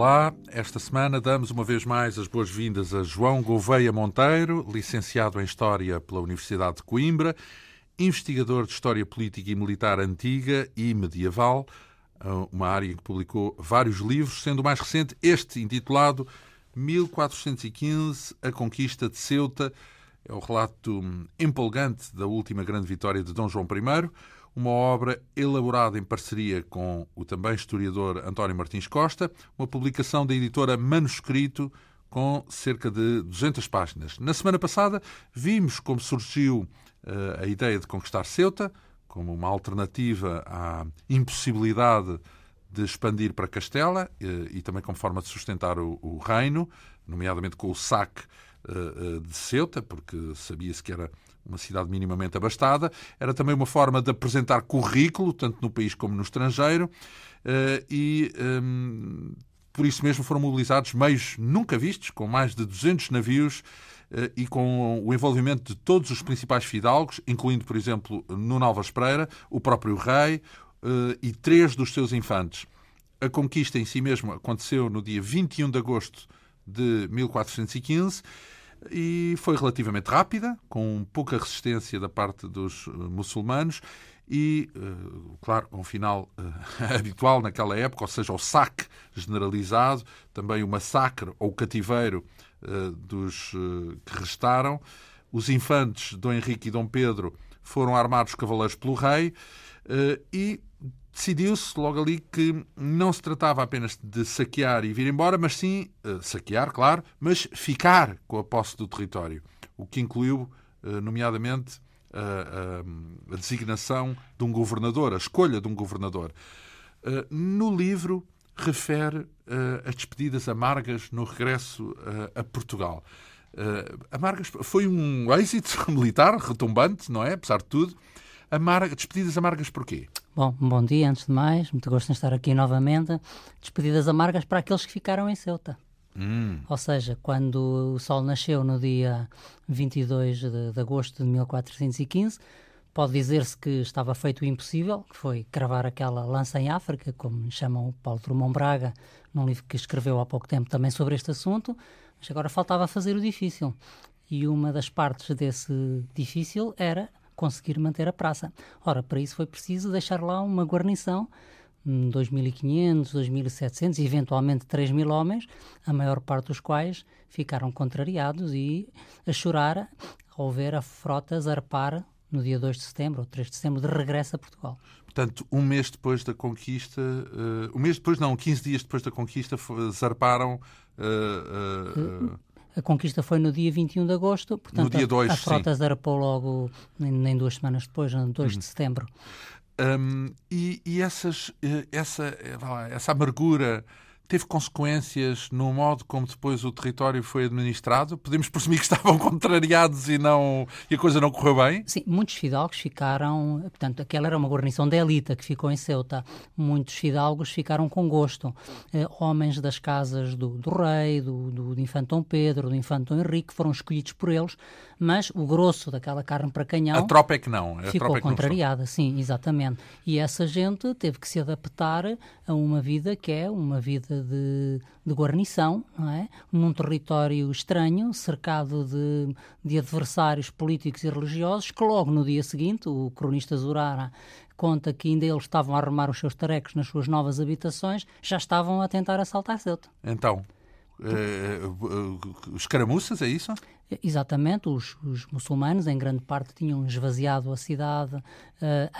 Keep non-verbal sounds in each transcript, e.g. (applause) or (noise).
Olá, esta semana damos uma vez mais as boas-vindas a João Gouveia Monteiro, licenciado em História pela Universidade de Coimbra, investigador de História Política e Militar Antiga e Medieval, uma área em que publicou vários livros, sendo o mais recente este intitulado 1415, A Conquista de Ceuta. É o relato empolgante da última grande vitória de Dom João I, uma obra elaborada em parceria com o também historiador António Martins Costa, uma publicação da editora Manuscrito com cerca de 200 páginas. Na semana passada vimos como surgiu uh, a ideia de conquistar Ceuta, como uma alternativa à impossibilidade de expandir para Castela uh, e também como forma de sustentar o, o reino, nomeadamente com o saque uh, de Ceuta, porque sabia-se que era uma cidade minimamente abastada. Era também uma forma de apresentar currículo, tanto no país como no estrangeiro, eh, e um, por isso mesmo foram mobilizados meios nunca vistos, com mais de 200 navios eh, e com o envolvimento de todos os principais fidalgos, incluindo, por exemplo, Nuno Alves Pereira, o próprio rei eh, e três dos seus infantes. A conquista em si mesmo aconteceu no dia 21 de agosto de 1415 e foi relativamente rápida, com pouca resistência da parte dos eh, muçulmanos e, eh, claro, com um final eh, (laughs) habitual naquela época, ou seja, o saque generalizado, também o massacre ou o cativeiro dos que restaram. Os infantes Dom Henrique e Dom Pedro foram armados cavaleiros pelo rei e decidiu-se logo ali que não se tratava apenas de saquear e vir embora, mas sim uh, saquear, claro, mas ficar com a posse do território, o que incluiu, uh, nomeadamente, uh, a designação de um governador, a escolha de um governador. no livro refere as despedidas amargas no regresso a Portugal. amargas foi um êxito (laughs) militar retumbante, não é? Apesar de tudo. Amarga, despedidas amargas porquê? Bom, bom dia antes de mais, muito gosto de estar aqui novamente. Despedidas amargas para aqueles que ficaram em Ceuta. Hum. Ou seja, quando o Sol nasceu no dia 22 de, de agosto de 1415, pode dizer-se que estava feito o impossível, que foi cravar aquela lança em África, como chamam o Paulo Drummond Braga, num livro que escreveu há pouco tempo também sobre este assunto, mas agora faltava fazer o difícil. E uma das partes desse difícil era conseguir manter a praça. Ora, para isso foi preciso deixar lá uma guarnição 2.500, 2.700 e eventualmente 3.000 homens, a maior parte dos quais ficaram contrariados e a chorar ao ver a frota zarpar no dia 2 de setembro ou 3 de setembro de regresso a Portugal. Portanto, um mês depois da conquista, uh, um mês depois não, 15 dias depois da conquista, zarparam uh, uh, a conquista foi no dia 21 de agosto, portanto, no dia 2, a, a frota zarpou logo nem, duas semanas depois, no 2 uhum. de setembro. Um, e, e essas, eh, essa, eh, essa amargura teve consequências no modo como depois o território foi administrado? Podemos presumir que (laughs) estavam contrariados e, não, e a coisa não correu bem? Sim, muitos fidalgos ficaram, portanto, aquela era uma guarnição de elita que ficou em Ceuta. Muitos fidalgos ficaram com gosto. Eh, homens das casas do, do rei, do, do, do infante Dom Pedro, do infante Dom Henrique, foram escolhidos por eles, mas o grosso daquela carne para canhão... A tropa é que não. A ficou é contrariada, sim, exatamente. E essa gente teve que se adaptar a uma vida que é uma vida de, de guarnição, não é? num território estranho, cercado de, de adversários políticos e religiosos, que logo no dia seguinte, o cronista Zurara conta que ainda eles estavam a arrumar os seus tarecos nas suas novas habitações, já estavam a tentar assaltar Ceuta. Então, uh, escaramuças, é isso? Exatamente, os, os, muçulmanos em grande parte tinham esvaziado a cidade uh,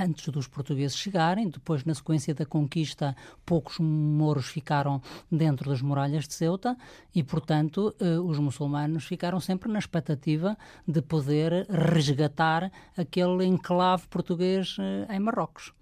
antes dos portugueses chegarem. Depois, na sequência da conquista, poucos mouros ficaram dentro das muralhas de Ceuta e, portanto, uh, os muçulmanos ficaram sempre na expectativa de poder resgatar aquele enclave português uh, em Marrocos.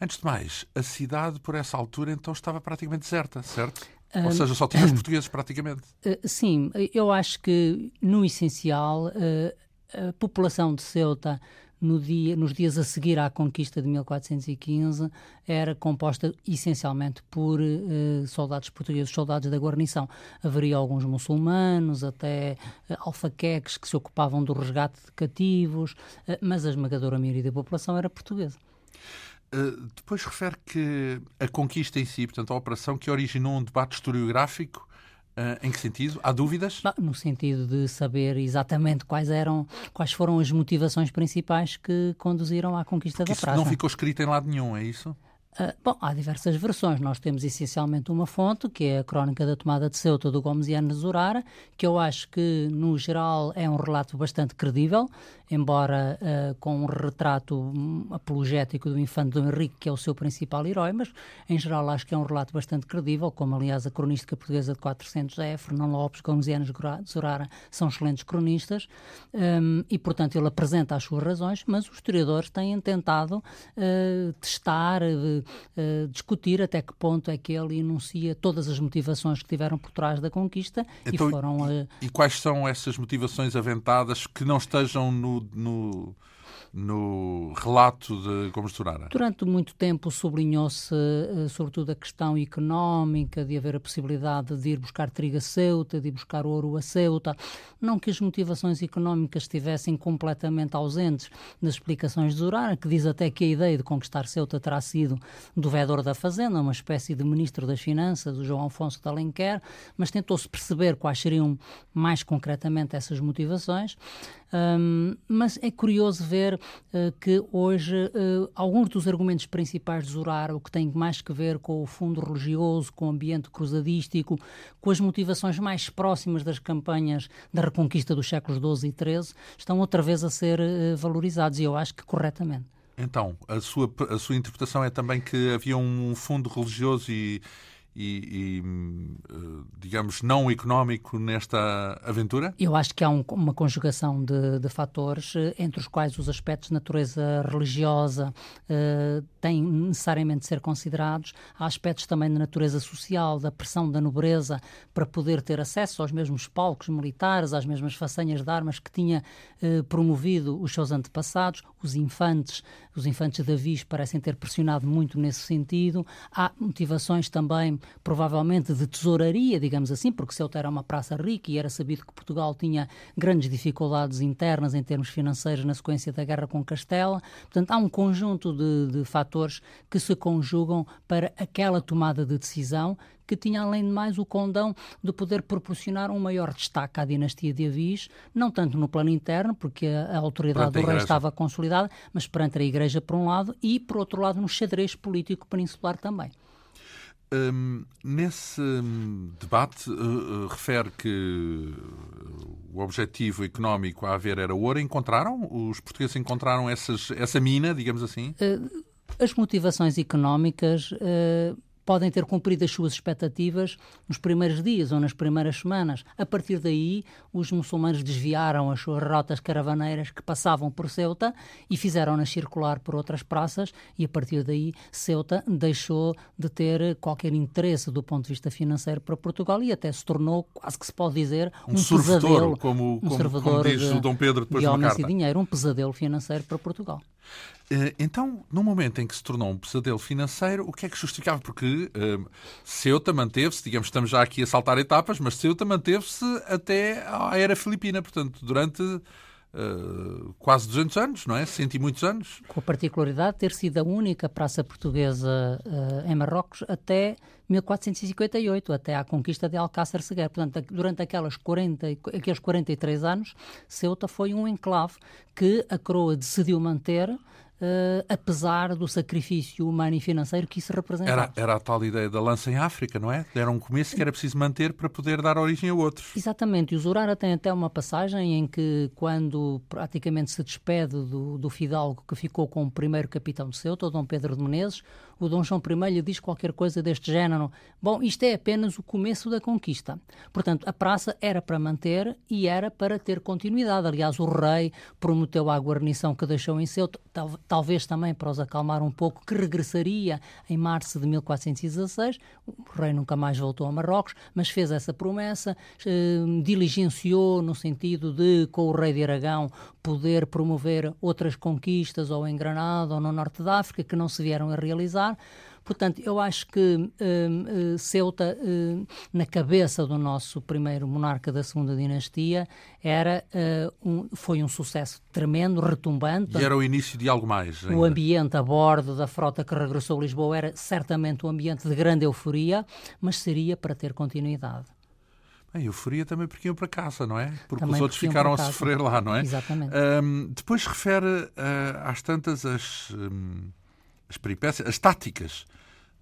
Antes de mais, a cidade, por essa altura, então estava praticamente deserta, certo? Ou seja, só tinha os (coughs) portugueses praticamente. Eh, sim, eu acho que no essencial eh, a população de Ceuta no dia, nos dias a seguir à conquista de 1415 era composta essencialmente por uh, soldados portugueses, soldados da guarnição. Haveria alguns muçulmanos, até alfaqueques que se ocupavam do resgate de cativos, mas a esmagadora maioria da população era portuguesa. Uh, depois refere que a conquista em si, portanto, a operação que originou um debate historiográfico Uh, em que sentido? Há dúvidas? No sentido de saber exatamente quais eram, quais foram as motivações principais que conduziram à conquista Porque da praça. não ficou escrito em lado nenhum, é isso? Uh, bom, há diversas versões. Nós temos essencialmente uma fonte, que é a Crónica da Tomada de Ceuta do Gomes de Zurara, que eu acho que, no geral, é um relato bastante credível, embora uh, com um retrato apologético do infante Dom Henrique, que é o seu principal herói, mas, em geral, acho que é um relato bastante credível, como, aliás, a cronística portuguesa de 400 é, Fernão Lopes, Gomeziano de Zurara, são excelentes cronistas, um, e, portanto, ele apresenta as suas razões, mas os historiadores têm tentado uh, testar uh, discutir até que ponto é que ele enuncia todas as motivações que tiveram por trás da conquista então, e foram... E, e, quais são essas motivações aventadas que não estejam no, no no relato de Gomes Durara? Durante muito tempo sublinhou-se, eh, sobretudo, a questão económica, de haver a possibilidade de ir buscar trigo a Ceuta, de ir buscar ouro a Ceuta. Não que as motivações económicas estivessem completamente ausentes nas explicações de Durara, que diz até que a ideia de conquistar Ceuta terá sido do vedor da Fazenda, uma espécie de ministro das Finanças, o João Afonso de Alenquer, mas tentou-se perceber quais seriam mais concretamente essas motivações. Um, mas é curioso ver uh, que hoje uh, alguns dos argumentos principais de Zurar, o que tem mais que ver com o fundo religioso, com o ambiente cruzadístico, com as motivações mais próximas das campanhas da reconquista dos séculos XII e XIII, estão outra vez a ser uh, valorizados e eu acho que corretamente. Então, a sua, a sua interpretação é também que havia um fundo religioso e, e, e, eh, digamos, não económico nesta aventura? Eu acho que há um, uma conjugação de, de, fatores, eh, entre os quais os aspectos de natureza religiosa uh, têm necessariamente de ser considerados. Há aspectos também de natureza social, da pressão da nobreza para poder ter acesso aos mesmos palcos militares, às mesmas façanhas de armas que tinha promovido os seus antepassados. Os infantes, os infantes de Davis parecem ter pressionado muito nesse sentido. Há motivações também provavelmente de tesouraria, digamos assim, porque Ceuta era uma praça rica e era sabido que Portugal tinha grandes dificuldades internas em termos financeiros na sequência da guerra com Castela. Portanto, há um conjunto de, de fatores que se conjugam para aquela tomada de decisão que tinha, além de mais, o condão de poder proporcionar um maior destaque à dinastia de Avis, não tanto no plano interno, porque a, a autoridade perante do rei estava consolidada, mas perante a Igreja, por um lado, e, por outro lado, no xadrez político peninsular também. Um, nesse hum, debate, uh, refere que o objetivo económico a haver era ouro. Encontraram? Os portugueses encontraram essas, essa mina, digamos assim? Uh, as motivações económicas uh, podem ter cumprido as suas expectativas nos primeiros dias ou nas primeiras semanas. A partir daí, os muçulmanos desviaram as suas rotas caravaneiras que passavam por Ceuta e fizeram-nas circular por outras praças, e a partir daí, Ceuta deixou de ter qualquer interesse do ponto de vista financeiro para Portugal e até se tornou, quase que se pode dizer, um, um pesadelo. Como, um como, como diz de, o Dom Pedro depois de homens e dinheiro, um pesadelo financeiro para Portugal. Eh, então, no momento em que se tornou um pesadelo financeiro, o que é que justificava? Porque uh, Ceuta manteve-se, digamos, estamos já aqui a saltar etapas, mas Ceuta manteve-se até à era filipina, portanto, durante uh, quase 200 anos, não é? Cento e muitos anos. Com a particularidade de ter sido a única praça portuguesa uh, em Marrocos até 1458, até à conquista de Alcácer Seguer. Portanto, durante aquelas 40, aqueles 43 anos, Ceuta foi um enclave que a coroa decidiu manter uh, apesar do sacrifício humano e financeiro que isso representava. Era, era a tal ideia da lança em África, não é? Era um começo que era preciso manter para poder dar origem a outros. Exatamente. E o Zurara tem até uma passagem em que, quando praticamente se despede do, do fidalgo que ficou como primeiro capitão de Ceuta, o Dom Pedro de Menezes, o Dom João I lhe diz qualquer coisa deste género. Bom, isto é apenas o começo da conquista. Portanto, a praça era para manter e era para ter continuidade. Aliás, o rei prometeu à guarnição que deixou em Ceuta, tal, talvez também para os acalmar um pouco, que regressaria em março de 1416. O rei nunca mais voltou a Marrocos, mas fez essa promessa, eh, diligenciou no sentido de, com o rei de Aragão, poder promover outras conquistas ou em Granada ou no norte da África que não se vieram a realizar Portanto, eu acho que uh, Ceuta, uh, na cabeça do nosso primeiro monarca da segunda dinastia, era, uh, um, foi um sucesso tremendo, retumbante. E era o início de algo mais. Ainda. O ambiente a bordo da frota que regressou a Lisboa era certamente um ambiente de grande euforia, mas seria para ter continuidade. A euforia também porque iam para casa, não é? Porque também os outros ficaram a sofrer lá, não é? Exatamente. Um, depois refere uh, às tantas as, um, as peripécias, as táticas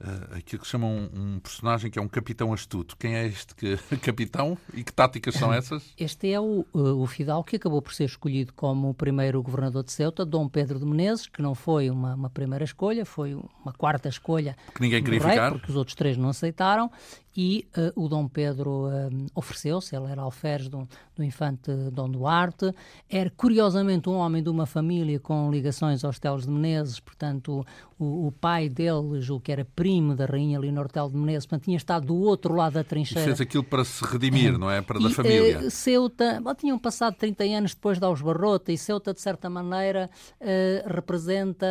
uh, aquilo que chamam um, um, personagem que é um capitão astuto. Quem é este que, (laughs) capitão e que táticas são essas? Este é o, o Fidal que acabou por ser escolhido como o primeiro governador de Ceuta, Dom Pedro de Menezes, que não foi uma, uma primeira escolha, foi uma quarta escolha. Que ninguém queria rei, ficar. Porque os outros três não aceitaram e uh, o Dom Pedro uh, ofereceu-se, ele era alferes do, do infante Dom Duarte, era curiosamente um homem de uma família com ligações aos Teles de Menezes, portanto o, o pai dele, julgo que era primo da rainha Leonor Tel de Menezes, portanto tinha estado do outro lado da trincheira. E fez aquilo para se redimir, não é? Para da família. Uh, Ceuta, bom, tinham passado 30 anos depois de Aos Barrota e Ceuta, de certa maneira, representa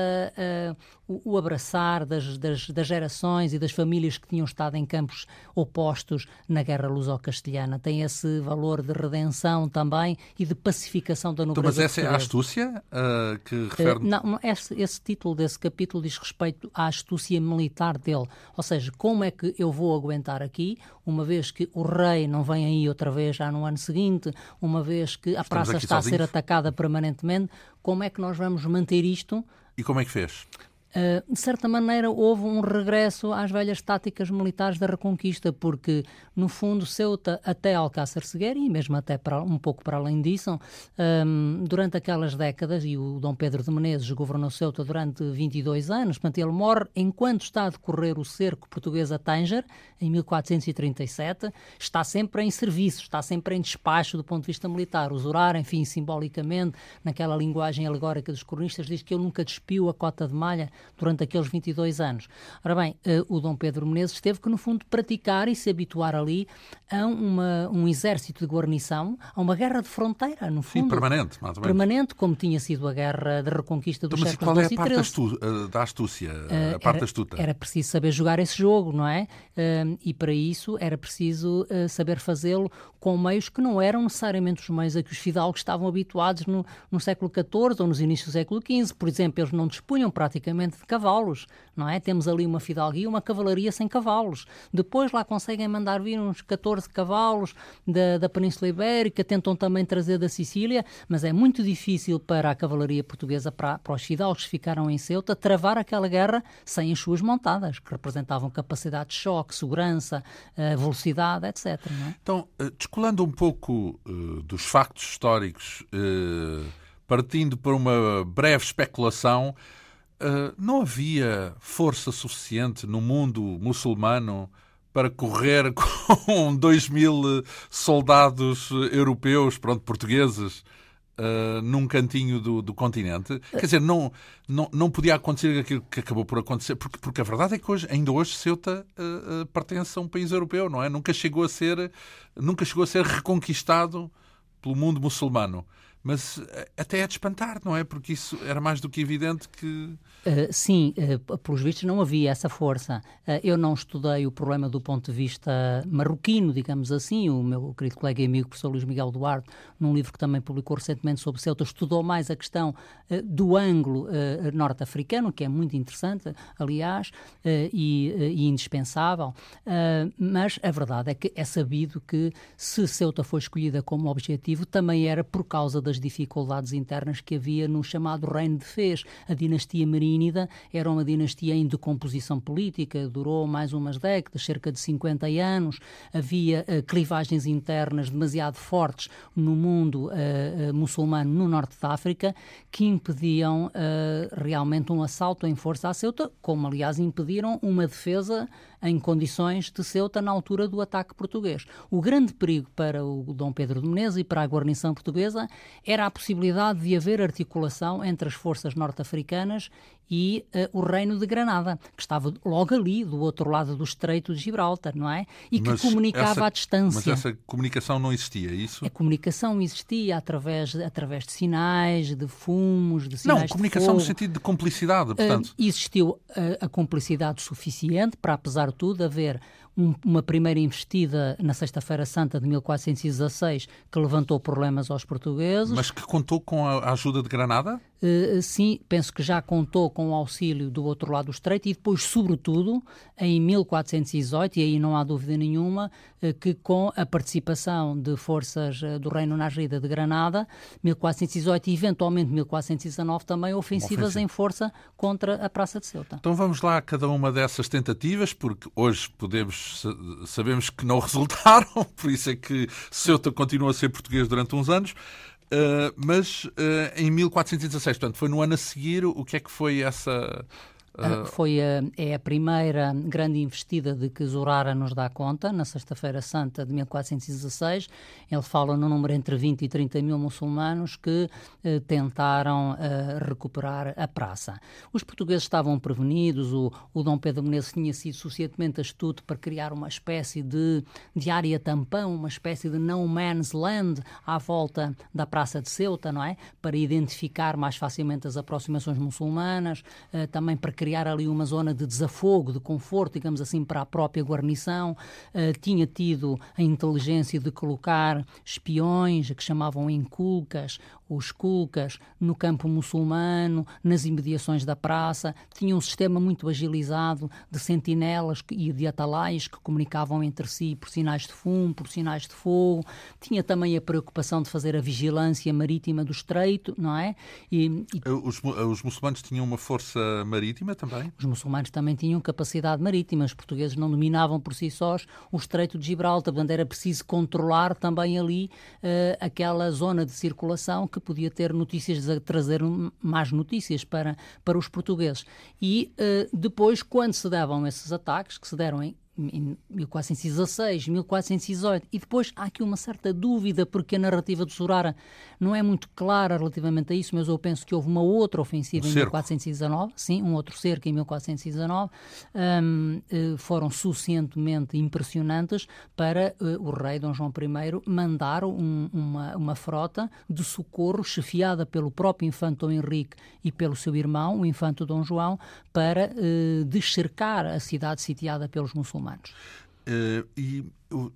o, o, abraçar das, das, das gerações e das famílias que tinham estado em campos opostos na Guerra Luso-Castelhana. Tem esse valor de redenção também e de pacificação da nobreza. Então, mas essa é a astúcia uh, que refere... Uh, não, esse, esse, título desse capítulo diz respeito à astúcia militar dele. Ou seja, como é que eu vou aguentar aqui, uma vez que o rei não vem aí outra vez já no ano seguinte, uma vez que a Estamos praça está sozinhos. a ser atacada permanentemente, como é que nós vamos manter isto? E como é que fez? Uh, de certa maneira, houve um regresso às velhas táticas militares da Reconquista, porque, no fundo, Ceuta até Alcácer Seguer, e mesmo até para, um pouco para além disso, um, durante aquelas décadas, e o Dom Pedro de Menezes governou Ceuta durante 22 anos, portanto, ele morre enquanto está a decorrer o cerco português a Tanger, em 1437, está sempre em serviço, está sempre em despacho do ponto de vista militar. O Zorar, enfim, simbolicamente, naquela linguagem alegórica dos cronistas, diz que ele nunca despiu a cota de malha durante aqueles 22 anos. Ora bem, uh, o Dom Pedro Menezes teve que, no fundo, praticar e se habituar ali a uma, um exército de guarnição, a uma guerra de fronteira, no fundo. Sim, permanente, mais ou menos. Permanente, como tinha sido a guerra de reconquista dos então, séculos Mas qual é a parte astu eh, da astúcia, uh, a parte era, astuta? Era preciso saber jogar esse jogo, não é? Uh, e para isso era preciso saber fazê-lo com meios que não eram necessariamente os meios a que os fidalgos estavam habituados no, no século XIV ou nos inícios do século XV. Por exemplo, eles não dispunham praticamente de cavalos, não é? Temos ali uma fidalguia, uma cavalaria sem cavalos. Depois lá conseguem mandar vir uns 14 cavalos da, da Península Ibérica, tentam também trazer da Sicília, mas é muito difícil para a cavalaria portuguesa, para, para os fidalgos que ficaram em Ceuta, travar aquela guerra sem as suas montadas, que representavam capacidade de choque, segurança, eh, velocidade, etc. É? Então, eh, descolando um pouco uh, dos factos históricos, uh, partindo para uma breve especulação, uh, não havia força suficiente no mundo muçulmano para correr (laughs) com dois mil soldados europeus, pronto, portugueses, Uh, num cantinho do, do, continente. Quer dizer, não, não, não podia acontecer aquilo que acabou por acontecer, porque, porque a verdade é que hoje, ainda hoje Ceuta uh, pertence a um país europeu, não é? Nunca chegou a ser, nunca chegou a ser reconquistado pelo mundo muçulmano. Mas até é de espantar, não é? Porque isso era mais do que evidente que Uh, sim, uh, pelos vistos não havia essa força. Uh, eu não estudei o problema do ponto de vista marroquino, digamos assim. O meu querido colega e amigo, professor Luís Miguel Duarte, num livro que também publicou recentemente sobre Ceuta, estudou mais a questão do ângulo norte-africano, que é muito interessante, aliás, e, e, indispensável. mas a verdade é que é sabido que se Ceuta foi escolhida como objetivo, também era por causa das dificuldades internas que havia no chamado Reino de Fez, a dinastia marinha Erínida era uma dinastia em decomposição política, durou mais umas décadas, cerca de 50 anos, havia uh, clivagens internas demasiado fortes no mundo uh, muçulmano no norte da África que impediam realmente um assalto em força à Ceuta, como aliás impediram uma defesa em condições de Ceuta na altura do ataque português. O grande perigo para o Dom Pedro de Menezes e para a guarnição portuguesa era a possibilidade de haver articulação entre as forças norte-africanas e uh, o Reino de Granada, que estava logo ali, do outro lado do Estreito de Gibraltar, não é? E que mas comunicava essa, à distância. Mas essa comunicação não existia, é isso? A comunicação existia através, através de sinais, de fumos, de sinais Não, comunicação no sentido de cumplicidade, Uh, portanto. existiu uh, a cumplicidade suficiente para, apesar de tudo, haver um, uma primeira investida na Sexta-feira Santa de 1416 que levantou problemas aos portugueses. Mas que contou com a ajuda de Granada? Uh, sim, penso que já contou com o auxílio do outro lado do Estreito e depois, sobretudo, em 1418, e aí não há dúvida nenhuma, uh, que com a participação de forças uh, do Reino Nasrida de Granada, 1418 e eventualmente 1419 também ofensivas Ofensiva. em força contra a Praça de Ceuta. Então vamos lá a cada uma dessas tentativas, porque hoje podemos sabemos que não (laughs) resultaram, por isso é que Ceuta continua a ser português durante uns anos. Uh, mas uh, em 1416, portanto, foi no ano a seguir, o que é que foi essa. Uh... Foi a, é a primeira grande investida de que Zurara nos dá conta, na Sexta-feira Santa de 1416. Ele fala no número entre 20 e 30 mil muçulmanos que uh, tentaram recuperar a praça. Os portugueses estavam prevenidos, o, o Dom Pedro Menezes tinha sido suficientemente astuto para criar uma espécie de, de área tampão, uma espécie de no man's land à volta da Praça de Ceuta, não é? Para identificar mais facilmente as aproximações muçulmanas, também para criar ali uma zona de desafogo, de conforto, digamos assim, para a própria guarnição. Uh, tinha tido a inteligência de colocar espiões, que chamavam inculcas, os culcas, no campo muçulmano, nas imediações da praça. Tinha um sistema muito agilizado de sentinelas e de atalaias que comunicavam entre si por sinais de fumo, por sinais de fogo. Tinha também a preocupação de fazer a vigilância marítima do estreito, não é? E, e... Os, os muçulmanos tinham uma força marítima também? Os muçulmanos também tinham capacidade marítima. Os portugueses não dominavam por si sós o estreito de Gibraltar. Portanto, era preciso controlar também ali uh, aquela zona de circulação que podia ter notícias, a trazer más notícias para, para os portugueses. E uh, depois, quando se davam esses ataques, que se deram em em 1416, 1418, e depois há aqui uma certa dúvida, porque a narrativa de Surara não é muito clara relativamente a isso, mas eu penso que houve uma outra ofensiva um em cerco. 1419, sim, um outro cerco em 1419, um, foram suficientemente impressionantes para uh, o rei Dom João I mandar um, uma, uma frota de socorro chefiada pelo próprio infante Dom Henrique e pelo seu irmão, o infante Dom João, para uh, descercar a cidade sitiada pelos muçulmanos. Uh, e uh,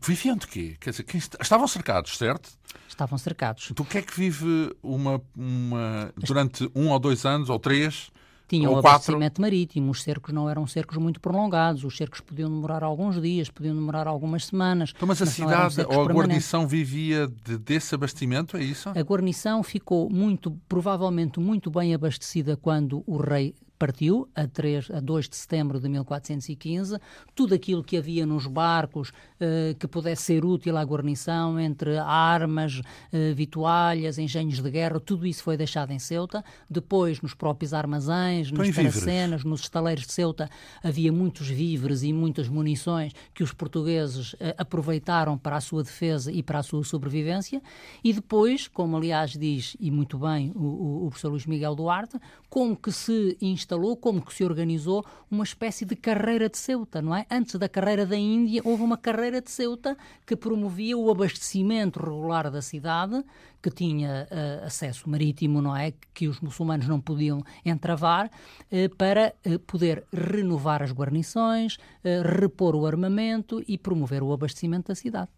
viviam de quê? Quer dizer, est estavam cercados, certo? Estavam cercados. Do que é que vive uma, uma durante um ou dois anos ou três? Tinham ou abastecimento marítimo, os cercos não eram cercos muito prolongados, os cercos podiam demorar alguns dias, podiam demorar algumas semanas. Então, mas a mas cidade ou a guarnição vivia de, desse abastecimento, é isso? A guarnição ficou muito, provavelmente muito bem abastecida quando o rei partiu a, 3, a 2 de setembro de 1415. Tudo aquilo que havia nos barcos uh, que pudesse ser útil à guarnição, entre armas, uh, vitualhas, engenhos de guerra, tudo isso foi deixado em Ceuta. Depois, nos próprios armazéns, nas taracenas, nos estaleiros de Ceuta, havia muitos víveres e muitas munições que os portugueses uh, aproveitaram para a sua defesa e para a sua sobrevivência. E depois, como aliás diz, e muito bem, o, o, o professor Luís Miguel Duarte, como que se instalou instalou, como que se organizou uma espécie de carreira de Ceuta, não é? Antes da carreira da Índia, houve uma carreira de Ceuta que promovia o abastecimento regular da cidade, que tinha uh, acesso marítimo, não é? Que os muçulmanos não podiam entravar, uh, para uh, poder renovar as guarnições, repor o armamento e promover o abastecimento da cidade.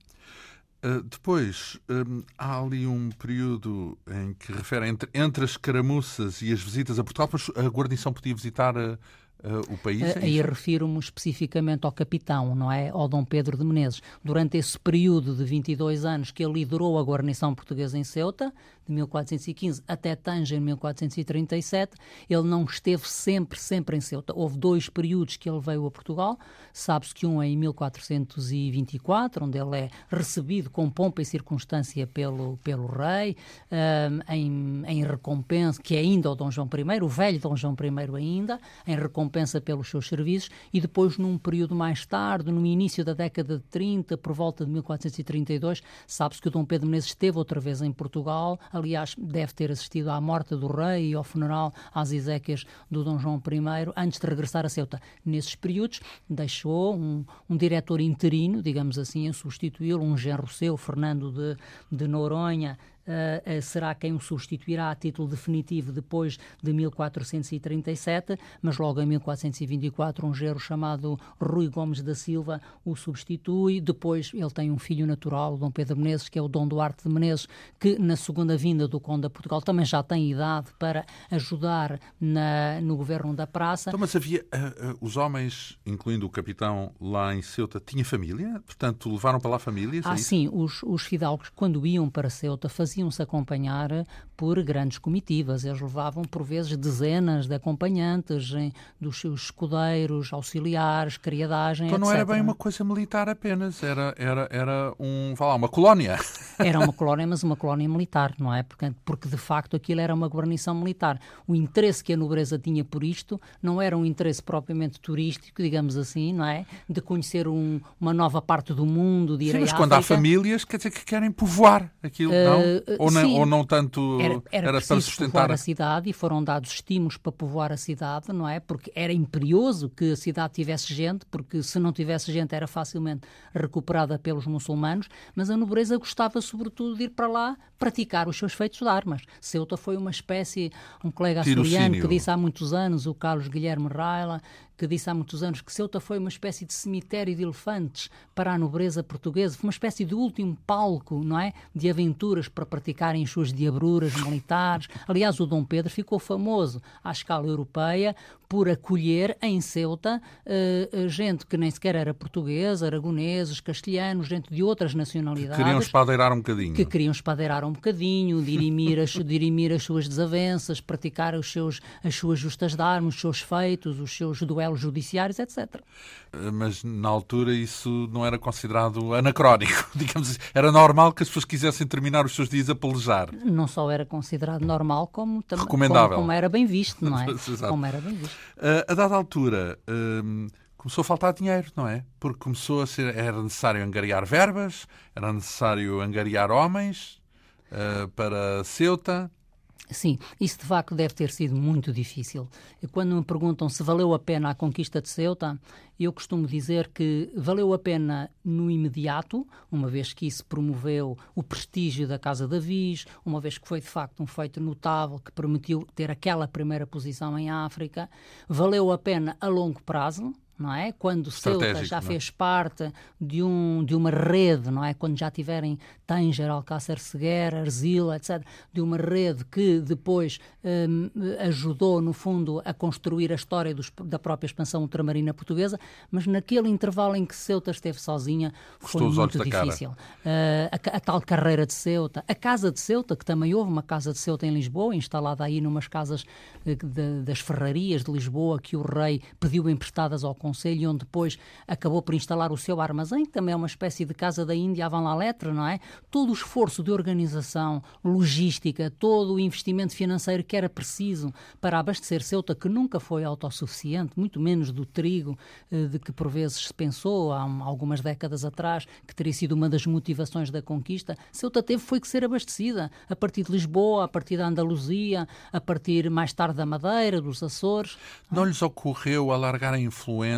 Uh, depois, um, há ali um período em que refere entre, entre as caramuças e as visitas a Portugal, mas a guarnição podia visitar uh, uh, o país? É Aí refiro-me especificamente ao capitão, não é? Ao Dom Pedro de Menezes. Durante esse período de 22 anos que ele liderou a guarnição portuguesa em Ceuta, de 1415 até Tanger em 1437, ele não esteve sempre, sempre em Ceuta. Houve dois períodos que ele veio a Portugal, sabe-se que um é em 1424, onde ele é recebido com pompa e circunstância pelo, pelo rei, um, em, em recompensa, que é ainda o Dom João I, o velho Dom João I ainda, em recompensa pelos seus serviços, e depois num período mais tarde, no início da década de 30, por volta de 1432, sabe-se que o Dom Pedro Menezes esteve outra vez em Portugal, aliás, deve ter assistido à morte do rei e ao funeral às exéquias do Dom João I, antes de regressar a Ceuta. Nesses períodos, deixou um, um diretor interino, digamos assim, a substituí-lo, um genro seu, Fernando de, de Noronha, uh, será quem o substituirá a título definitivo depois de 1437, mas logo em 1424 um gerro chamado Rui Gomes da Silva o substitui. Depois ele tem um filho natural, Dom Pedro Menezes, que é o Dom Duarte de Menezes, que na segunda vinda do Conde de Portugal também já tem idade para ajudar na, no governo da praça. Então, mas havia uh, uh, os homens, incluindo o capitão lá em Ceuta, tinha família? Portanto, levaram para lá famílias? É ah, é sim, os, os fidalgos, quando iam para Ceuta, faziam faziam-se acompanhar por grandes comitivas. Eles levavam, por vezes, dezenas de acompanhantes em, dos seus escudeiros, auxiliares, criadagem, Então não etc. era bem uma coisa militar apenas, era, era, era um, lá, uma colónia. (laughs) Era uma (laughs) colónia, mas uma colónia militar, não é? Porque, porque, de facto, aquilo era uma guarnição militar. O interesse que a nobreza tinha por isto não era um interesse propriamente turístico, digamos assim, não é? De conhecer um, uma nova parte do mundo, de ir Sim, mas quando África. há famílias, quer dizer que querem povoar aquilo, uh, não? Uh, ou, não, ou não tanto era, era, era para sustentar a cidade e foram dados estímulos para povoar a cidade, não é? Porque era imperioso que a cidade tivesse gente, porque se não tivesse gente era facilmente recuperada pelos muçulmanos, mas a nobreza gostava sobretudo de ir para lá praticar os seus feitos de armas. Ceuta foi uma espécie, um colega açoriano que disse há muitos anos, o Carlos Guilherme Raila, que disse há muitos anos que Ceuta foi uma espécie de cemitério de elefantes para a nobreza portuguesa, foi uma espécie de último palco, não é? De aventuras para praticarem as suas diabruras militares. Aliás, o Dom Pedro ficou famoso à escala europeia por acolher em Ceuta uh, gente que nem sequer era portuguesa, aragoneses, castelhanos, gente de outras nacionalidades. Que queriam espadeirar um bocadinho. Que queriam espadeirar um bocadinho, dirimir as, dirimir as suas desavenças, praticar os seus, as suas justas de armas, os seus feitos, os seus duelos judiciários, etc. Eh, mas na altura isso não era considerado anacrónico, (laughs) digamos assim. Era normal que as pessoas quisessem terminar os seus dias a pelejar. Não só era considerado normal, como também Recomendável. Como, como, era bem visto, não é? (laughs) como era bem visto. Uh, a dada altura, uh, começou a faltar dinheiro, não é? Porque começou a ser, era necessário angariar verbas, era necessário angariar homens uh, para Ceuta. Sim, isso de facto deve ter sido muito difícil. Quando me perguntam se valeu a pena a conquista de Ceuta, eu costumo dizer que valeu a pena no imediato, uma vez que isso promoveu o prestígio da Casa Viz, uma vez que foi de facto um feito notável que permitiu ter aquela primeira posição em África. Valeu a pena a longo prazo, não é? Quando Ceuta já é? fez parte de, um, de uma rede, não é? Quando já tiverem Tanger, Alcácer Seguera, Arzila, etc., de uma rede que depois um, ajudou, no fundo, a construir a história dos, da própria expansão ultramarina portuguesa, mas naquele intervalo em que Ceuta esteve sozinha foi muito difícil. Uh, a, a, tal carreira de Ceuta, a Casa de Ceuta, que também houve uma Casa de Ceuta em Lisboa, instalada aí numas casas de, de, das ferrarias de Lisboa, que o rei pediu emprestadas ao Conselho onde depois acabou por instalar o seu armazém, que também é uma espécie de casa da Índia avant la lettre, não é? Todo o esforço de organização, logística, todo o investimento financeiro que era preciso para abastecer Ceuta, que nunca foi autossuficiente, muito menos do trigo, eh, de que por vezes se pensou há algumas décadas atrás, que teria sido uma das motivações da conquista, Ceuta teve foi que ser abastecida a partir de Lisboa, a partir da Andaluzia, a partir mais tarde da Madeira, dos Açores. Não lhes ocorreu alargar a influência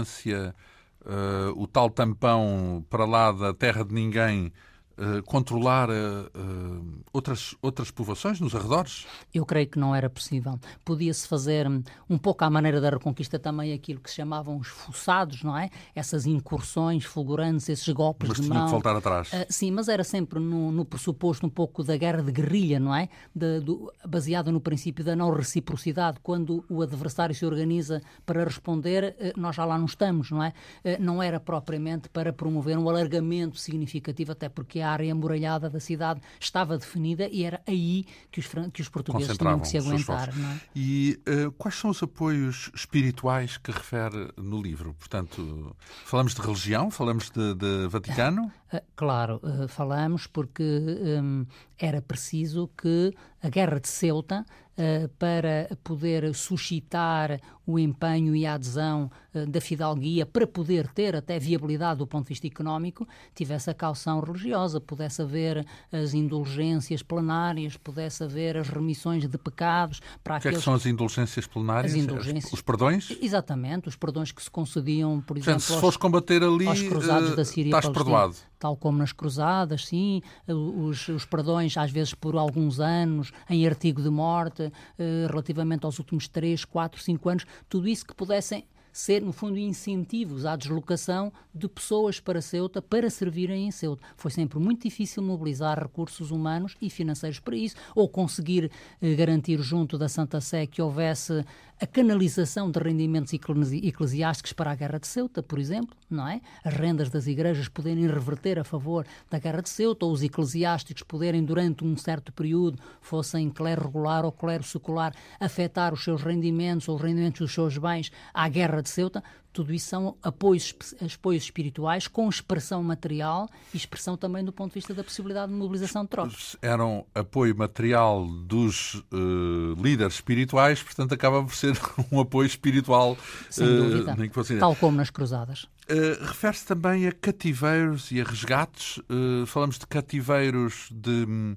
uh, o tal tampão para lá da terra de ninguém uh, controlar uh, outras, outras povoações nos arredores? Eu creio que não era possível. Podia-se fazer hum, um pouco à maneira da Reconquista também aquilo que se chamavam os fuçados, não é? Essas incursões fulgurantes, esses golpes mas de mão. Mas tinha que voltar atrás. Uh, sim, mas era sempre no, no, pressuposto um pouco da guerra de guerrilha, não é? De, do, baseada no princípio da não reciprocidade. Quando o adversário se organiza para responder, nós já lá não estamos, não é? Não era propriamente para promover um alargamento significativo, até porque a área amuralhada da cidade estava definida e era aí que os, que os portugueses tinham que se aguentar. É? E uh, quais são os apoios espirituais que refere no livro? Portanto, falamos de religião, falamos de, de Vaticano? Uh, (laughs) claro, uh, falamos porque um, era preciso que a Guerra de Ceuta uh, para poder suscitar o empenho e a adesão da fidalguia, para poder ter até viabilidade do ponto de vista económico, tivesse a calção religiosa, pudesse haver as indulgências plenárias, pudesse haver as remissões de pecados para o que aqueles... é que são as indulgências plenárias? As indulgências... Os perdões? Exatamente, os perdões que se concediam, por exemplo, se fores combater ali, aos cruzados da Síria estás perdoado. Tal como nas cruzadas, sim, os, os perdões às vezes por alguns anos, em artigo de morte, eh, relativamente aos últimos 3, 4, 5 anos, tudo isso que pudessem ser, no fundo, incentivos à deslocação de pessoas para Ceuta para servirem em Ceuta. Foi sempre muito difícil mobilizar recursos humanos e financeiros para isso, ou conseguir eh, garantir junto da Santa Sé que houvesse a canalização de rendimentos eclesiásticos para a Guerra de Ceuta, por exemplo, não é? As rendas das igrejas poderem reverter a favor da Guerra de Ceuta, ou os eclesiásticos poderem, durante um certo período, fossem clero regular ou clero secular, afetar os seus rendimentos ou os rendimentos dos seus bens à Guerra de Ceuta, tudo isso são apoios, apoios espirituais com expressão material e expressão também do ponto de vista da possibilidade de mobilização de tropas. Eram apoio material dos uh, líderes espirituais, portanto acaba por ser (laughs) um apoio espiritual. Sem dúvida. Uh, Tal como nas cruzadas. Uh, Refere-se também a cativeiros e a resgates. falamos de cativeiros de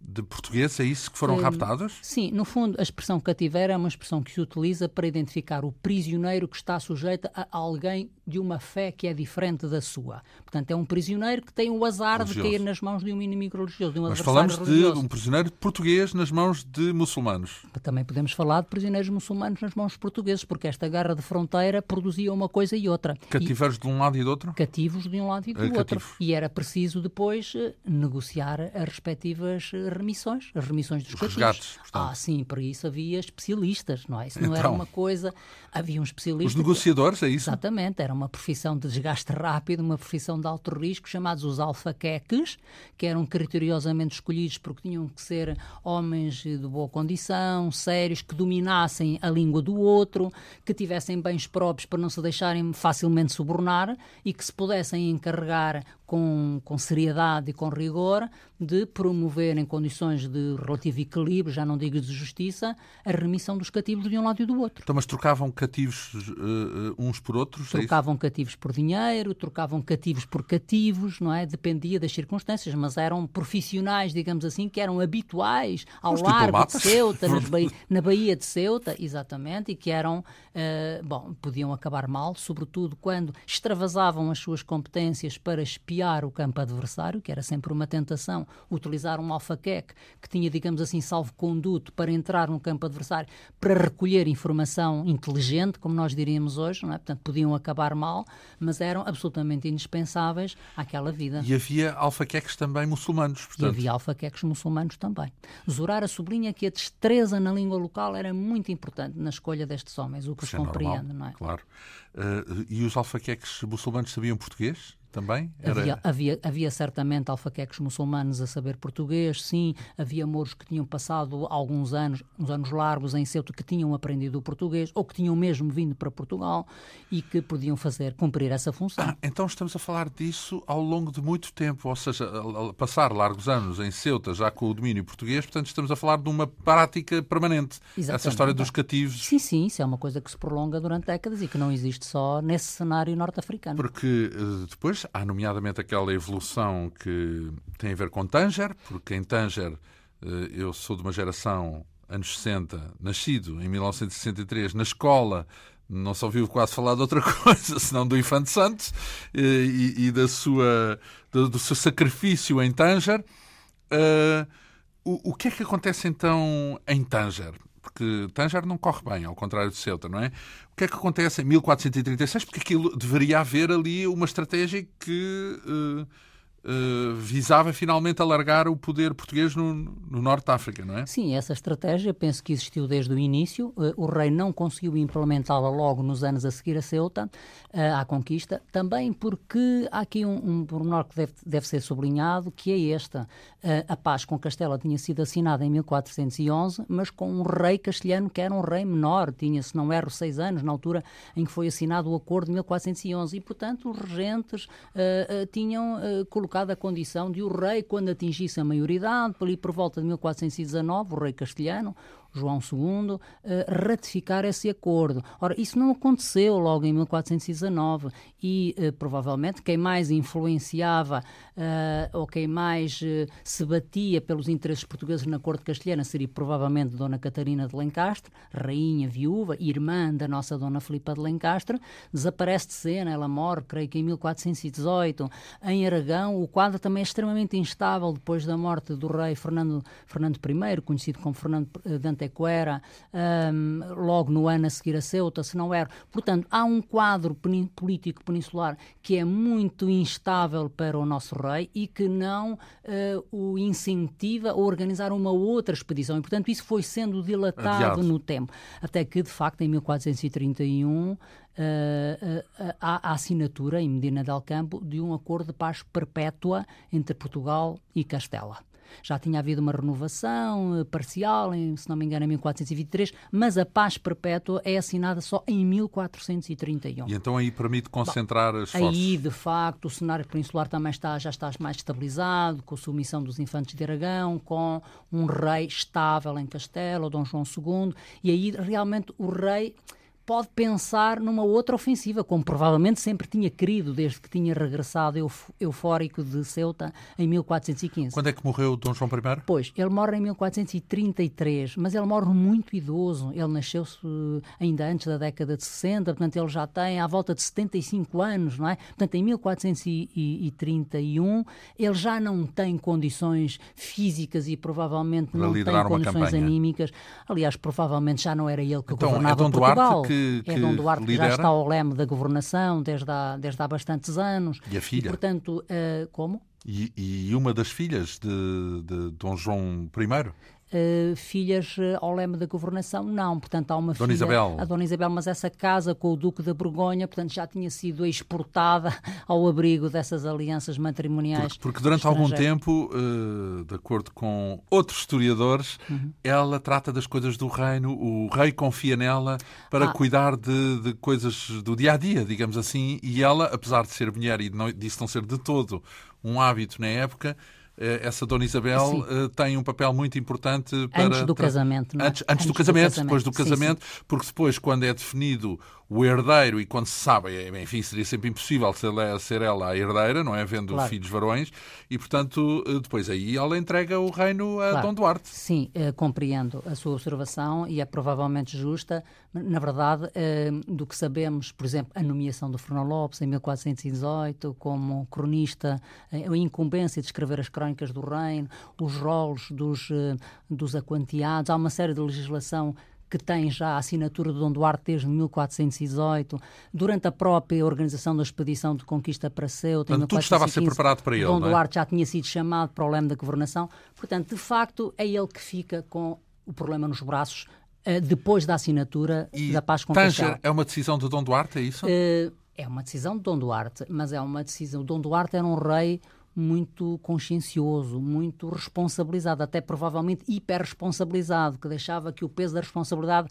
de português, é isso que foram hum, raptados? Sim, no fundo, a expressão cativeiro é uma expressão que se utiliza para identificar o prisioneiro que está sujeito a alguém de uma fé que é diferente da sua. Portanto, é um prisioneiro que tem o azar religioso. de cair nas mãos de um inimigo religioso, de um Mas falamos religioso. de um prisioneiro português nas mãos de muçulmanos. Também podemos falar de prisioneiros muçulmanos nas mãos de portugueses, porque esta guerra de fronteira produzia uma coisa e outra. Cativeiros e... de um lado e do outro? Cativos de um lado e do é, outro. E era preciso depois eh, negociar as respectivas eh, remissões, as remissões dos Os cativos. Resgates, portanto. Ah, sim, para isso havia especialistas, não é? Isso não então, era uma coisa. Havia um especialista. Os negociadores, é isso? Exatamente, era uma profissão de desgaste rápido, uma profissão de alto risco, chamados os alfaqueques, que eram criteriosamente escolhidos porque tinham que ser homens de boa condição, sérios, que dominassem a língua do outro, que tivessem bens próprios para não se deixarem facilmente subornar e que se pudessem encarregar com, com seriedade e com rigor de promover em condições de relativo equilíbrio, já não digo de justiça, a remissão dos cativos de um lado e do outro. Então, mas trocavam cativos uh, uns por outros? É trocavam cativos por dinheiro, trocavam cativos por cativos, não é? Dependia das circunstâncias, mas eram profissionais, digamos assim, que eram habituais ao Os largo de Ceuta, (laughs) na Baía de Ceuta, exatamente, e que eram, uh, bom, podiam acabar mal, sobretudo quando extravasavam as suas competências para espiar o campo adversário, que era sempre uma tentação, utilizar um alfaqueque que tinha, digamos assim, salvo-conduto para entrar no campo adversário, para recolher informação inteligente, como nós diríamos hoje, não é? Portanto, podiam acabar mal, mas eram absolutamente indispensáveis àquela vida. E havia alfaqueques também muçulmanos, portanto. E havia alfaqueques muçulmanos também. Zorara sublinha que a destreza na língua local era muito importante na escolha destes homens, o que Isso se é compreende, normal, não é? Claro. Uh, e os alfaqueques muçulmanos sabiam português? Também? Era... Havia, havia, havia, certamente alfaqueques muçulmanos a saber português, sim. Havia mouros que tinham passado alguns anos, uns anos largos em Ceuta, que tinham aprendido o português ou que tinham mesmo vindo para Portugal e que podiam fazer, cumprir essa função. Ah, então estamos a falar disso ao longo de muito tempo, ou seja, passar largos anos em Ceuta já com o domínio português, portanto estamos a falar de uma prática permanente. Exatamente. Essa história dos cativos. Sim, sim, isso é uma coisa que se prolonga durante décadas e que não existe só nesse cenário norte-africano. Porque eh, depois há nomeadamente aquela evolução que tem a ver com Tanger, porque em Tanger eh, eu sou de uma geração anos 60, nascido em 1963 na escola não se ouviu quase falar de outra (laughs) coisa senão do Infante Santos eh, e, e da sua, do, do, seu sacrifício em Tanger. Uh, o, o que é que acontece então em Tanger? Tanger não corre bem, ao contrário de Ceuta, não é? O que é que acontece em 1436? Porque aquilo deveria haver ali uma estratégia que uh, uh, visava finalmente alargar o poder português no, no, norte da África, não é? Sim, essa estratégia penso que existiu desde o início. Uh, o rei não conseguiu implementá-la logo nos anos a seguir a Ceuta, uh, à conquista, também porque há aqui um, um pormenor que deve, deve ser sublinhado, que é esta. a paz com Castela tinha sido assinada em 1411, mas com um rei castelhano que era um rei menor, tinha, se não erro, seis anos na altura em que foi assinado o acordo de 1411, e, portanto, os regentes tinham colocado colocada a condição de o rei, quando atingisse a maioridade, ali por volta de 1419, o rei castelhano, João II, eh, ratificar esse acordo. Ora, isso não aconteceu logo em 1419 e uh, provavelmente quem mais influenciava uh, ou quem mais uh, se batia pelos interesses portugueses na corte castelhana seria provavelmente Dona Catarina de Lencastre, rainha viúva, irmã da nossa Dona Filipa de Lencastre, desaparece de cena, ela morre, creio que em 1418, em Aragão. O quadro também é extremamente instável depois da morte do rei Fernando, Fernando I, conhecido como Fernando de Antequera, um, logo no ano a seguir a Ceuta, se não era. Portanto, há um quadro político peninsular que é muito instável para o nosso rei e que não uh, o incentiva a organizar uma outra expedição. E, portanto, isso foi sendo dilatado Adiado. no tempo. Até que, de facto, em 1431, uh, uh, há a assinatura em Medina del Campo de um acordo de paz perpétua entre Portugal e Castela. Já tinha havido uma renovação eh, parcial, em, se não me engano, em 1423, mas a paz perpétua é assinada só em 1431. E então aí permite concentrar Bom, as forças? Aí, de facto, o cenário peninsular também está, já está mais estabilizado, com a submissão dos infantes de Aragão, com um rei estável em Castelo, Dom João II, e aí realmente o rei pode pensar numa outra ofensiva, como provavelmente sempre tinha querido desde que tinha regressado euf eufórico de Ceuta em 1415. Quando é que morreu Dom João I? Pois, ele morre em 1433, mas ele morre muito idoso. Ele nasceu-se ainda antes da década de 60, portanto ele já tem à volta de 75 anos, não é? Portanto, em 1431 ele já não tem condições físicas e provavelmente Para não tem condições anímicas. Aliás, provavelmente já não era ele que então, governava é Dom Portugal. Duarte que que, é Dom Duarte lidera. que já está ao leme da governação desde há, desde há bastantes anos. E a filha? E, portanto, uh, como? E, e, uma das filhas de, de Dom João I? Uh, filhas uh, ao leme da governação, não. Portanto, há uma Dona filha, Isabel. a Dona Isabel, mas essa casa com o Duque da Borgonha, portanto, já tinha sido exportada (laughs) ao abrigo dessas alianças matrimoniais. Porque, porque durante algum tempo, uh, de acordo com outros historiadores, uhum. ela trata das coisas do reino, o rei confia nela para ah. cuidar de, de, coisas do dia a dia, digamos assim, e ela, apesar de ser mulher e não, disso não ser de todo um hábito na época, eh, essa Dona Isabel uh, tem um papel muito importante para. Antes do casamento, não é? Antes, antes, antes do, casamento, do, casamento, depois do casamento, sim, sim. porque depois, quando é definido o herdeiro, e quando se sabe, é, enfim, seria sempre impossível ser ela, a herdeira, não é? Havendo claro. filhos varões, e portanto, eh, depois aí ela entrega o reino a claro. Dom Duarte. Sim, eh, compreendo a sua observação e é provavelmente justa. Na verdade, eh, do que sabemos, por exemplo, a nomeação do Fernão Lopes em 1418 como cronista, a incumbência de escrever as crónicas do reino, os rolos dos, dos aquanteados, há uma série de legislação que tem já a assinatura de Dom Duarte desde 1418, durante a própria organização da expedição de conquista para Ceuta. Portanto, tudo estava a ser preparado para ele. Dom é? Duarte já tinha sido chamado para o leme da governação. Portanto, de facto, é ele que fica com o problema nos braços uh, depois da assinatura e da paz com Tanger é uma decisão de Dom Duarte, é isso? Uh, é uma decisão de Dom Duarte, mas é uma decisão. Dom Duarte era um rei muito consciencioso, muito responsabilizado, até provavelmente hiperresponsabilizado, que deixava que o peso da responsabilidade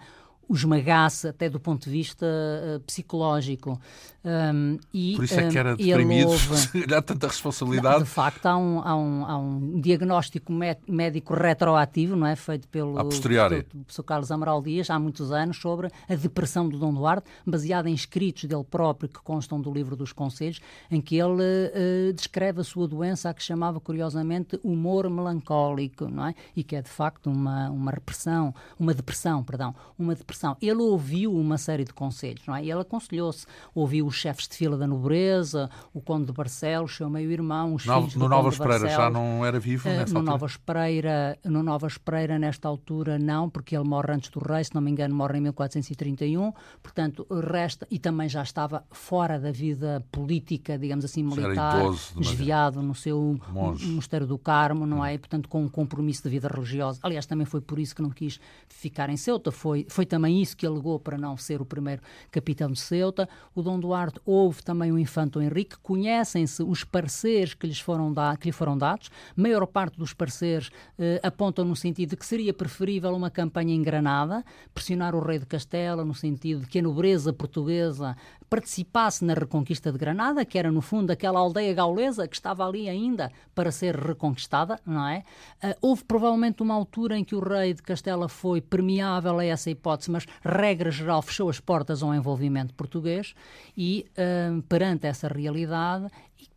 o esmagasse até do ponto de vista uh, psicológico. Um, e, Por isso é que era deprimido, houve... (laughs) há tanta responsabilidade. De facto, há um, há um, há um diagnóstico médico retroativo, não é? Feito pelo, pelo professor Carlos Amaral Dias há muitos anos sobre a depressão do Dom Duarte, baseada em escritos dele próprio que constam do livro dos Conselhos, em que ele uh, descreve a sua doença, a que chamava curiosamente humor melancólico, não é? E que é de facto uma, uma repressão, uma depressão, perdão, uma depressão pressão. Ele ouviu uma série de conselhos, não é? Ele aconselhou-se, ouviu os chefes de fila da nobreza, o conde de Barcelos, seu meio-irmão, os no, filhos no do Novas Pereira já não era vivo nessa no altura? Novas Pereira, no Novas Pereira, nesta altura, não, porque ele morre antes do rei, se não me engano, morre em 1431, portanto, resta, e também já estava fora da vida política, digamos assim, militar, idoso, desviado no seu monge. mosteiro do Carmo, não é? E, portanto, com um compromisso de vida religiosa. Aliás, também foi por isso que não quis ficar em Ceuta, foi, foi também isso que alegou para não ser o primeiro capitão de Ceuta. O Dom Duarte houve também o Infanto Henrique, conhecem-se os pareceres que, lhes foram da, que lhe foram dados, a maior parte dos pareceres eh, apontam no sentido de que seria preferível uma campanha em Granada, pressionar o rei de Castela no sentido de que a nobreza portuguesa participasse na reconquista de Granada, que era no fundo aquela aldeia gaulesa que estava ali ainda para ser reconquistada, não é? Uh, houve provavelmente uma altura em que o rei de Castela foi permeável a essa hipótese, mas regra geral fechou as portas ao envolvimento português e uh, perante essa realidade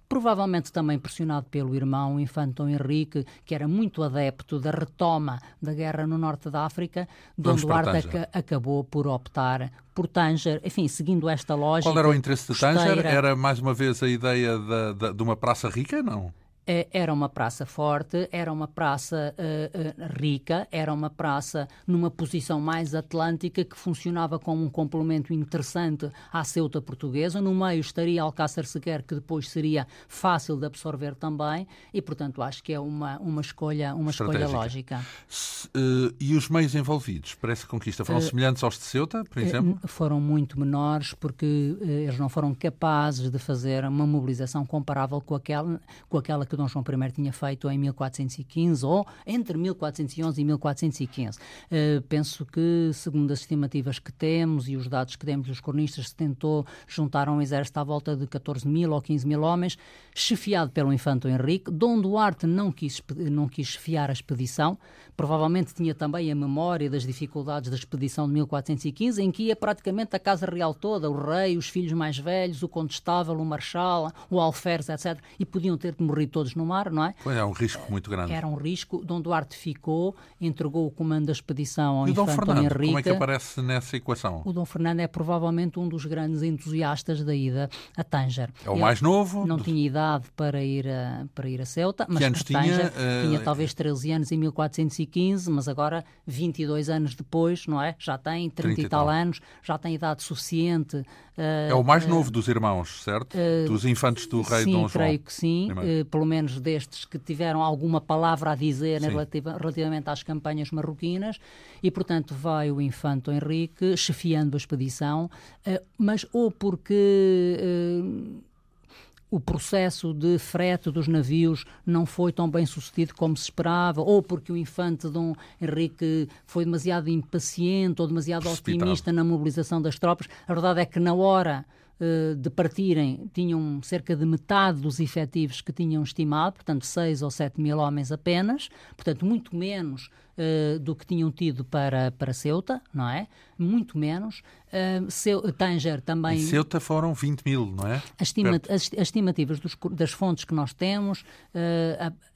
provavelmente também pressionado pelo irmão, o infante Dom Henrique, que era muito adepto da retoma da guerra no norte da África, Dom Duarte ac acabou por optar por Tanger, enfim, seguindo esta lógica. Qual era o interesse de Tanger? Era mais uma vez a ideia de, de, de uma praça rica, não? Eh, era uma praça forte, era uma praça uh, uh, rica, era uma praça numa posição mais atlântica que funcionava como um complemento interessante à Ceuta portuguesa. No meio estaria Alcácer Sequer, que depois seria fácil de absorver também, e portanto acho que é uma, uma escolha, uma escolha lógica. Se, uh, e os meios envolvidos para essa conquista foram semelhantes aos de Ceuta, por exemplo? foram muito menores, porque eles não foram capazes de fazer uma mobilização comparável com aquela, com aquela que Dom João I tinha feito em 1415 ou entre 1411 e 1415. Uh, eh, penso que, segundo as estimativas que temos e os dados que temos dos cronistas, se tentou juntar um exército à volta de 14 mil ou 15 mil homens, chefiado pelo infante Henrique. Dom Duarte não quis, não quis chefiar a expedição, provavelmente tinha também a memória das dificuldades da expedição de 1415, em que ia praticamente a Casa Real toda, o rei, os filhos mais velhos, o condestável, o marchal, o alferes, etc., e podiam ter morrido todos no mar, não é? Pois é, um risco muito grande. Era um risco. Dom Duarte ficou, entregou o comando da expedição ao e Infante Dom Fernando, Henrique. como é que aparece nessa equação? O Dom Fernando é provavelmente um dos grandes entusiastas da ida a Tanger. É o Ele mais novo? Não tinha idade para ir a, para ir a Ceuta, mas Tanger tinha, uh... tinha talvez 13 anos em 1415, mas agora, 22 anos depois, não é? Já tem 30, 30 e tal anos, já tem idade suficiente. Uh, é o mais uh, novo dos irmãos, certo? dos infantes do rei sim, Dom João. Sim, creio que sim. pelo menos destes que tiveram alguma palavra a dizer relativa, relativamente às campanhas marroquinas, e portanto vai o infante Henrique chefiando a expedição, uh, mas ou porque. Uh, o processo de frete dos navios não foi tão bem sucedido como se esperava, ou porque o infante Dom Henrique foi demasiado impaciente ou demasiado Precipitado. otimista na mobilização das tropas. A verdade é que na hora eh, de partirem tinham cerca de metade dos efetivos que tinham estimado, portanto 6 ou 7 mil homens apenas, portanto muito menos uh, do que tinham tido para, para Ceuta, não é? Muito menos. Uh, Seu, Tanger também... Em Ceuta foram 20 mil, não é? As, estima, as, as estimativas dos, das fontes que nós temos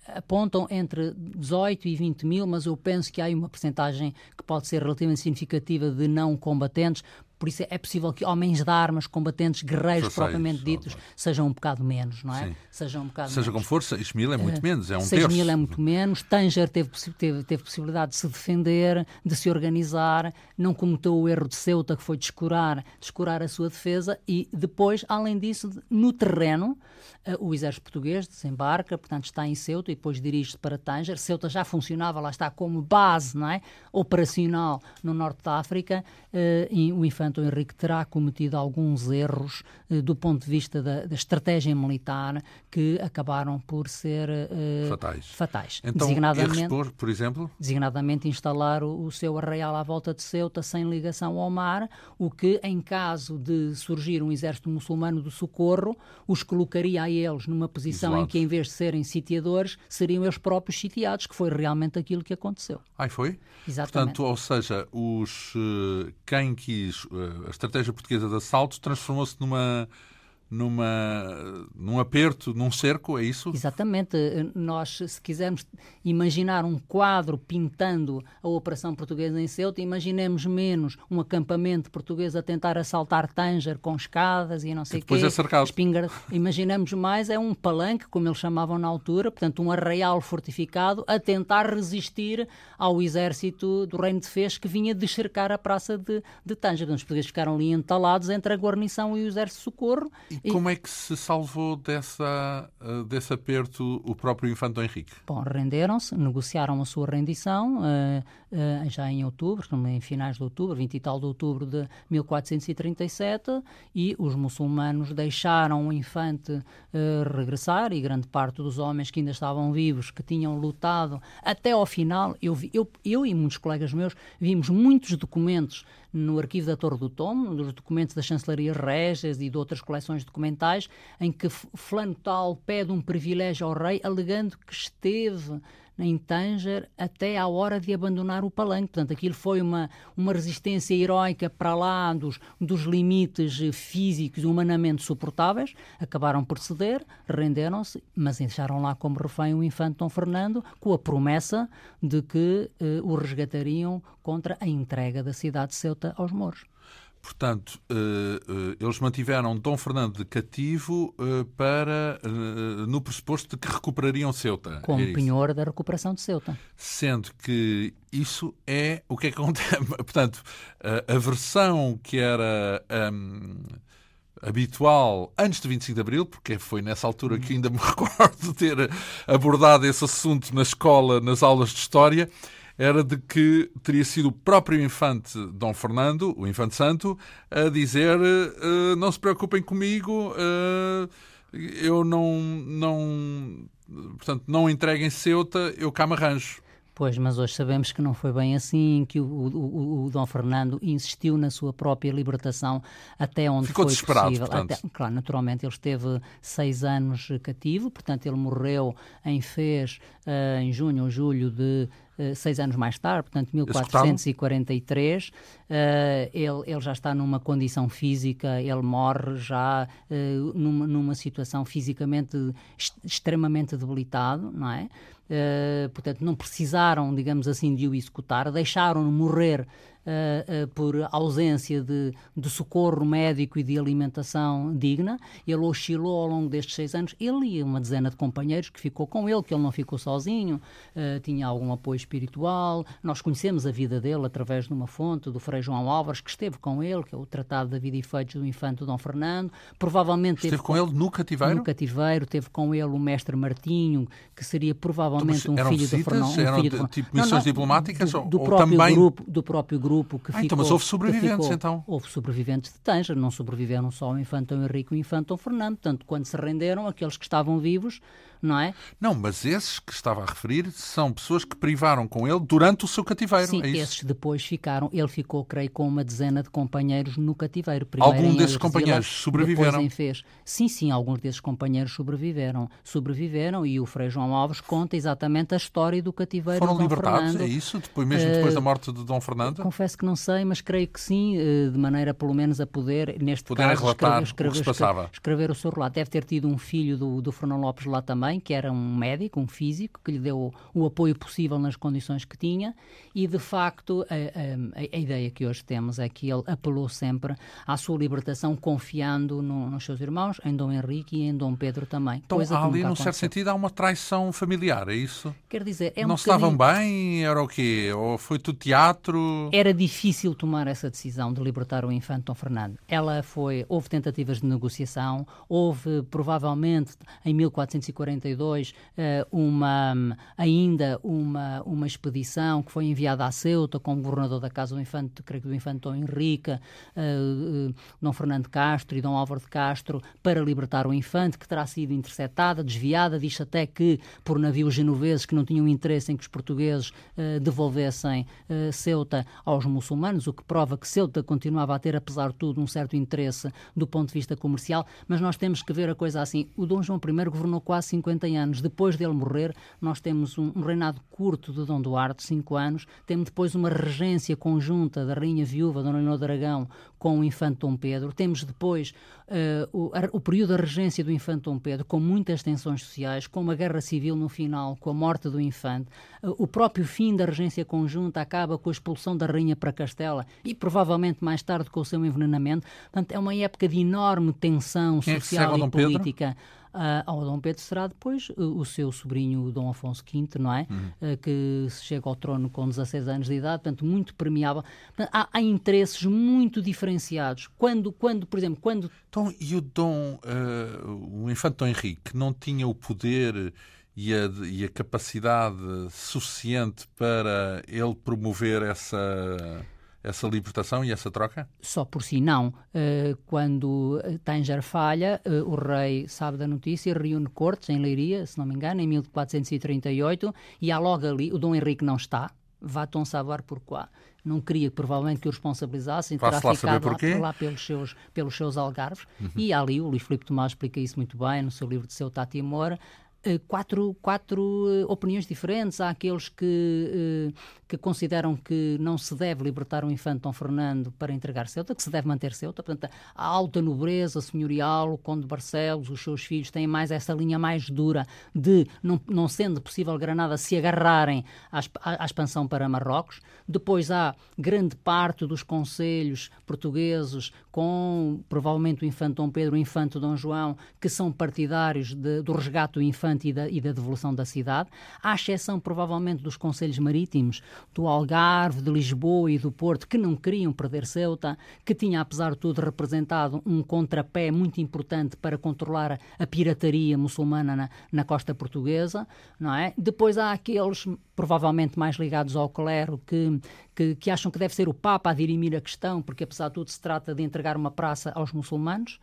apontam entre 18 e 20 mil, mas eu penso que há uma percentagem que pode ser relativamente significativa de não combatentes, por isso é possível que homens de armas, combatentes, guerreiros propriamente ditos, sejam um bocado menos, não é? Sim. Sejam um bocado Seja menos. como for, 6 mil é muito uh, menos, é um 6 mil é muito menos. Tanger teve, teve, teve possibilidade de se defender, de se organizar, não cometeu o erro de Ceuta, que foi descurar, descurar a sua defesa, e depois, além disso, no terreno, o exército português desembarca, portanto está em Ceuta e depois dirige-se para Tanger. Ceuta já funcionava, lá está, como base não é? operacional no norte da África, uh, e o infante Henrique terá cometido alguns erros eh, do ponto de vista da, da, estratégia militar que acabaram por ser eh, fatais. fatais. Então, designadamente, expor, por exemplo? Designadamente instalar o, o, seu arraial à volta de Ceuta sem ligação ao mar, o que, em caso de surgir um exército muçulmano do socorro, os colocaria a eles numa posição Isolados. em que, em vez de serem sitiadores, seriam eles próprios sitiados, que foi realmente aquilo que aconteceu. Ai, foi? Exatamente. Portanto, ou seja, os, eh, quem quis a estratégia portuguesa de assalto transformou-se numa numa, num aperto, num cerco, é isso? Exatamente. Nós, se quisermos imaginar um quadro pintando a Operação Portuguesa em Ceuta, imaginemos menos um acampamento português a tentar assaltar Tanger com escadas e não sei o quê. Depois é cercado. Espingar... Imaginamos mais é um palanque, como eles chamavam na altura, portanto um arraial fortificado a tentar resistir ao exército do Reino de Fez que vinha descercar a praça de, de Tanger. Os portugueses ficaram ali entalados entre a guarnição e o exército de socorro. E, como é que se salvou dessa, uh, desse aperto o próprio Infante Henrique? Bom, renderam-se, negociaram a sua rendição uh, já em outubro, em finais de outubro, 20 e tal de outubro de 1437, e os muçulmanos deixaram o Infante regressar e grande parte dos homens que ainda estavam vivos, que tinham lutado até ao final, eu, vi, eu, eu e muitos colegas meus vimos muitos documentos no arquivo da Torre do Tomo, nos documentos das chancelarias régias e de outras coleções documentais, em que fulano tal pede um privilégio ao rei, alegando que esteve em Tanger até à hora de abandonar o palanque. Portanto, aquilo foi uma, uma resistência heroica para lá dos, dos limites físicos humanamente suportáveis. Acabaram por ceder, renderam-se, mas deixaram lá como refém o infante Dom Fernando, com a promessa de que eh, o resgatariam contra a entrega da cidade de Ceuta aos mouros. Portanto, uh, uh, eles mantiveram Dom Fernando de cativo uh, para, no pressuposto de que recuperariam Ceuta. Como é penhor da recuperação de Ceuta. Sendo que isso é o que é que acontece. (laughs) Portanto, a versão que era. Um, habitual antes de 25 de Abril, porque foi nessa altura que ainda me (laughs) recordo de ter abordado esse assunto na escola, nas aulas de História, era de que teria sido o próprio infante Dom Fernando, o infante santo, a dizer uh, não se preocupem comigo, uh, eu não, não, portanto, não entreguem Ceuta, eu cá me arranjo. Pois, mas hoje sabemos que não foi bem assim, que o, o, o, Dom Fernando insistiu na sua própria libertação até onde Ficou foi desesperado, possível. Até, claro, naturalmente ele esteve seis anos cativo, portanto ele morreu em Fez uh, em junho ou julho de uh, seis anos mais tarde, portanto 1443. Uh, eh, ele, ele já está numa condição física, ele morre já numa, numa situação fisicamente extremamente debilitado, não é? Uh, portanto, não precisaram, digamos assim, de o executar, deixaram-no morrer uh, uh, por ausência de, de, socorro médico e de alimentação digna. Ele oscilou ao longo destes seis anos, ele e uma dezena de companheiros que ficou com ele, que ele não ficou sozinho, uh, tinha algum apoio espiritual. Nós conhecemos a vida dele através de uma fonte do Frei João Álvares, que esteve com ele, que é o Tratado da Vida e Feitos do Infante Dom Fernando. Provavelmente esteve com, com ele no cativeiro? No cativeiro, teve com ele o mestre Martinho, que seria provavelmente então, um filho visitas? do Fernão. Um eram filho de, tipo missões não, não, diplomáticas? Do, do ou próprio também... grupo, do próprio grupo grupo que ah, ficou... Então, mas houve sobreviventes, ficou, então? Houve sobreviventes de Tanger, não sobreviveram só o Infantão Henrique e o Infantão Fernando. Portanto, quando se renderam, aqueles que estavam vivos não é? Não, mas esses que estava a referir são pessoas que privaram com ele durante o seu cativeiro. Sim, é esses depois ficaram. Ele ficou, creio, com uma dezena de companheiros no cativeiro. Primeiro Algum desses companheiros sobreviveram? Em Fez. Sim, sim, alguns desses companheiros sobreviveram. Sobreviveram e o Frei João Alves conta exatamente a história do cativeiro. Foram libertados, Fernando. é isso? Depois, mesmo depois uh, da morte de Dom Fernando? Confesso que não sei, mas creio que sim, uh, de maneira pelo menos a poder, neste poder caso, relatar escrever, escrever, escrever, escrever, o seu relato. Deve ter tido um filho do, do Fernão Lopes lá também, também, que era um médico, um físico, que lhe deu o apoio possível nas condições que tinha, e de facto a, a, a ideia que hoje temos é que ele apelou sempre à sua libertação, confiando no, nos seus irmãos, em Dom Henrique e em Dom Pedro também. Então ali, num certo sentido, há uma traição familiar, é isso? Quer dizer, é um Não bocadinho... estavam bem? Era o quê? Ou foi tudo teatro? Era difícil tomar essa decisão de libertar o infante Dom Fernando. Ela foi... Houve tentativas de negociação, houve provavelmente em 1440 eh, uma, ainda uma, uma expedição que foi enviada à Ceuta com o governador da Casa do Infante, creio que do Infante Dom Henrique, uh, Dom Fernando Castro e Dom Álvaro de Castro para libertar o Infante, que terá sido interceptada, desviada, diz até que por navios genoveses que não tinham interesse em que os portugueses devolvessem Ceuta aos muçulmanos, o que prova que Ceuta continuava a ter, apesar de tudo, um certo interesse do ponto de vista comercial, mas nós temos que ver a coisa assim. O Dom João I governou quase 50 anos depois dele morrer, nós temos um, um reinado curto de Dom Duarte, 5 anos, temos depois uma regência conjunta da Rainha Viúva, Dona Leonor de Aragão, com o Infante Dom Pedro, temos depois uh, o, a, o, período da regência do Infante Dom Pedro, com muitas tensões sociais, com uma guerra civil no final, com a morte do Infante, uh, o próprio fim da regência conjunta acaba com a expulsão da Rainha para Castela e provavelmente mais tarde com o seu envenenamento. Portanto, é uma época de enorme tensão Quem social é e política. Uh, ao Dom Pedro será depois uh, o seu sobrinho Dom Afonso V, não é? Uhum. Uh, que chega ao trono com 16 anos de idade, portanto, muito premiável. Portanto, há, há, interesses muito diferenciados. Quando, quando, por exemplo, quando. Então, e o Dom, o infante Dom Henrique, não tinha o poder e a, e a capacidade suficiente para ele promover essa essa libertação e essa troca? Só por si não. Uh, quando Tanger falha, uh, o rei sabe da notícia, reúne cortes em Leiria, se não me engano, em 1438, e há logo ali, o Dom Henrique não está, vá-te saber porquê. Não queria provavelmente que o responsabilizassem, terá ficado lá, lá, pelos, seus, pelos seus algarves. Uhum. E ali, o Luís Filipe Tomás explica isso muito bem no seu livro de seu Tati eh, quatro, quatro eh, opiniões diferentes. Há aqueles que, eh, que consideram que não se deve libertar o infante Dom Fernando para entregar Ceuta, que se deve manter Ceuta. Portanto, a alta nobreza senhorial, o Conde de Barcelos, os seus filhos têm mais essa linha mais dura de, não, não sendo possível Granada, se agarrarem à, à expansão para Marrocos. Depois há grande parte dos conselhos portugueses, com provavelmente o infante Dom Pedro, o infante Dom João, que são partidários de, do resgate do infante e da, e da devolução da cidade, à exceção provavelmente dos conselhos marítimos do Algarve, de Lisboa e do Porto, que não queriam perder Ceuta, que tinha, apesar de tudo, representado um contrapé muito importante para controlar a pirataria muçulmana na, na costa portuguesa, não é? Depois há aqueles, provavelmente mais ligados ao clero, que, que, que acham que deve ser o Papa a dirimir a questão, porque apesar de tudo se trata de entregar uma praça aos muçulmanos,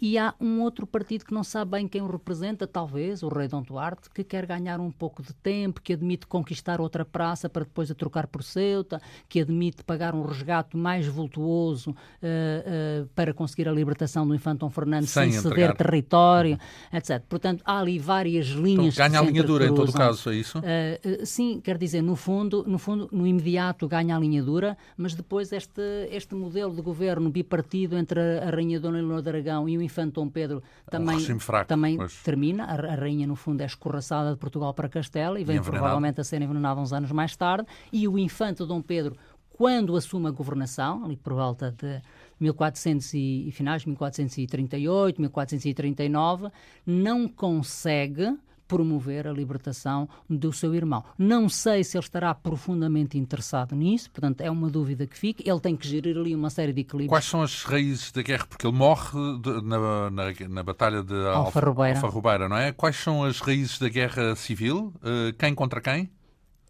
e há um outro partido que não sabe bem quem o representa, talvez, o rei Dom Duarte, que quer ganhar um pouco de tempo, que admite conquistar outra praça para depois a trocar por Ceuta, que admite pagar um resgate mais vultuoso uh, uh, para conseguir a libertação do infante Dom Fernando sem, sem ceder território, etc. Portanto, há ali várias linhas. Então, ganha a linha dura, em todo caso, é isso? Uh, sim, quer dizer, no fundo, no fundo, no imediato ganha a linha dura, mas depois este, este modelo de governo bipartido entre a Rainha Dona Leonor de Aragão e o infante Dom Pedro também, um fraco, também termina. A, a, rainha, no fundo, é escorraçada de Portugal para Castela e vem e provavelmente a ser envenenada uns anos mais tarde. E o infante Dom Pedro, quando assume a governação, ali por volta de 1400 e, finais de 1438, 1439, não consegue promover a libertação do seu irmão. Não sei se ele estará profundamente interessado nisso, portanto, é uma dúvida que fica. Ele tem que gerir ali uma série de equilíbrios. Quais são as raízes da guerra? Porque ele morre de, na, na, na, Batalha de Alfarrobeira. Alfarrobeira, não é? Quais são as raízes da guerra civil? Uh, quem contra quem?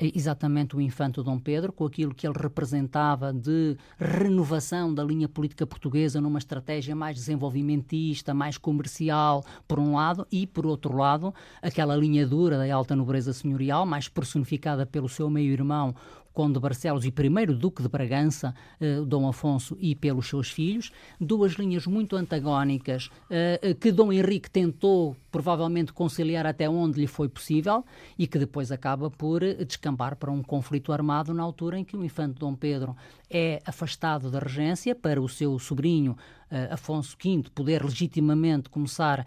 Exatamente o infante Dom Pedro, com aquilo que ele representava de renovação da linha política portuguesa numa estratégia mais desenvolvimentista, mais comercial, por um lado, e, por outro lado, aquela linha dura da alta nobreza senhorial, mais personificada pelo seu meio-irmão, Conde de Barcelos e primeiro Duque de Bragança, eh, Dom Afonso, e pelos seus filhos, duas linhas muito antagónicas eh, eh, que Dom Henrique tentou provavelmente conciliar até onde lhe foi possível e que depois acaba por descambar para um conflito armado na altura em que o infante Dom Pedro é afastado da regência para o seu sobrinho Afonso V poder legitimamente começar uh,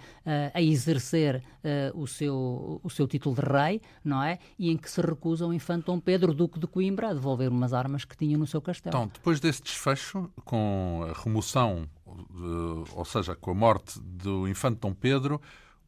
a exercer uh, o, seu, o seu título de rei, não é? E em que se recusa o infante Dom Pedro, Duque de Coimbra, a devolver umas armas que tinha no seu castelo. Então, depois desse desfecho, com a remoção, ou seja, com a morte do infante Dom Pedro,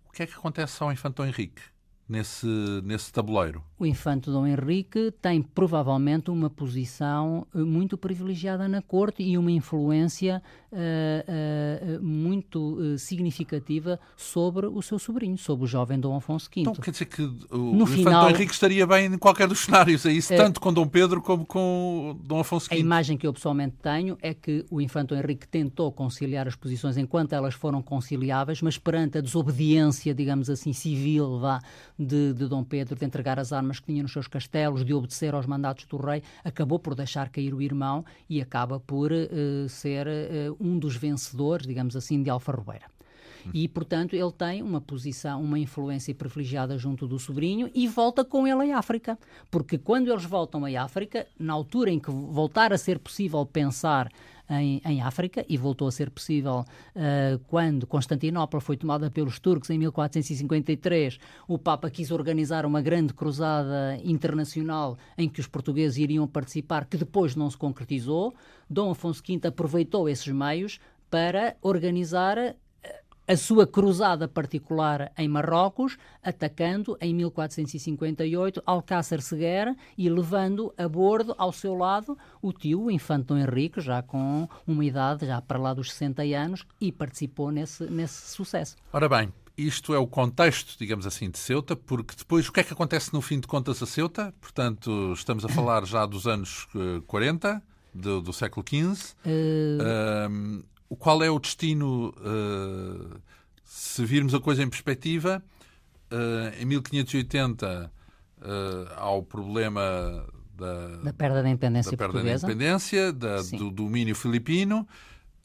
o que é que acontece ao infante Dom Henrique? nesse, nesse tabuleiro? O infante Dom Henrique tem provavelmente uma posição eh, muito privilegiada na corte e uma influência uh, uh, muito uh, significativa sobre o seu sobrinho, sobre o jovem Dom Afonso V. Então quer dizer que o, no final, Dom Henrique estaria bem em qualquer dos cenários, é isso? tanto com Dom Pedro como com Dom Afonso V? A imagem que eu pessoalmente tenho é que o infante Henrique tentou conciliar as posições enquanto elas foram conciliáveis, mas perante a desobediência, digamos assim, civil, vá, de, de Dom Pedro de entregar as armas que tinha nos seus castelos, de obedecer aos mandatos do rei, acabou por deixar cair o irmão e acaba por uh, ser uh, um dos vencedores, digamos assim, de Alfarrobeira. E, portanto, ele tem uma posição, uma influência privilegiada junto do sobrinho e volta com ele à África. Porque quando eles voltam à África, na altura em que voltar a ser possível pensar em, em África e voltou a ser possível uh, quando Constantinopla foi tomada pelos turcos em 1453. O Papa quis organizar uma grande cruzada internacional em que os portugueses iriam participar, que depois não se concretizou. Dom Afonso V aproveitou esses meios para organizar a sua cruzada particular em Marrocos, atacando em 1458 Alcácer Seguer e levando a bordo ao seu lado o tio, o infante Dom Henrique, já com uma idade já para lá dos 60 anos, e participou nesse, nesse sucesso. Ora bem, isto é o contexto, digamos assim, de Ceuta, porque depois o que é que acontece no fim de contas a Ceuta? Portanto, estamos a falar já dos anos 40, eh, do, do século XV. Uh qual é o destino, uh, se virmos a coisa em perspectiva, uh, em 1580 uh, eh, há o problema da, da perda da independência da perda portuguesa. da independência, da, do domínio filipino.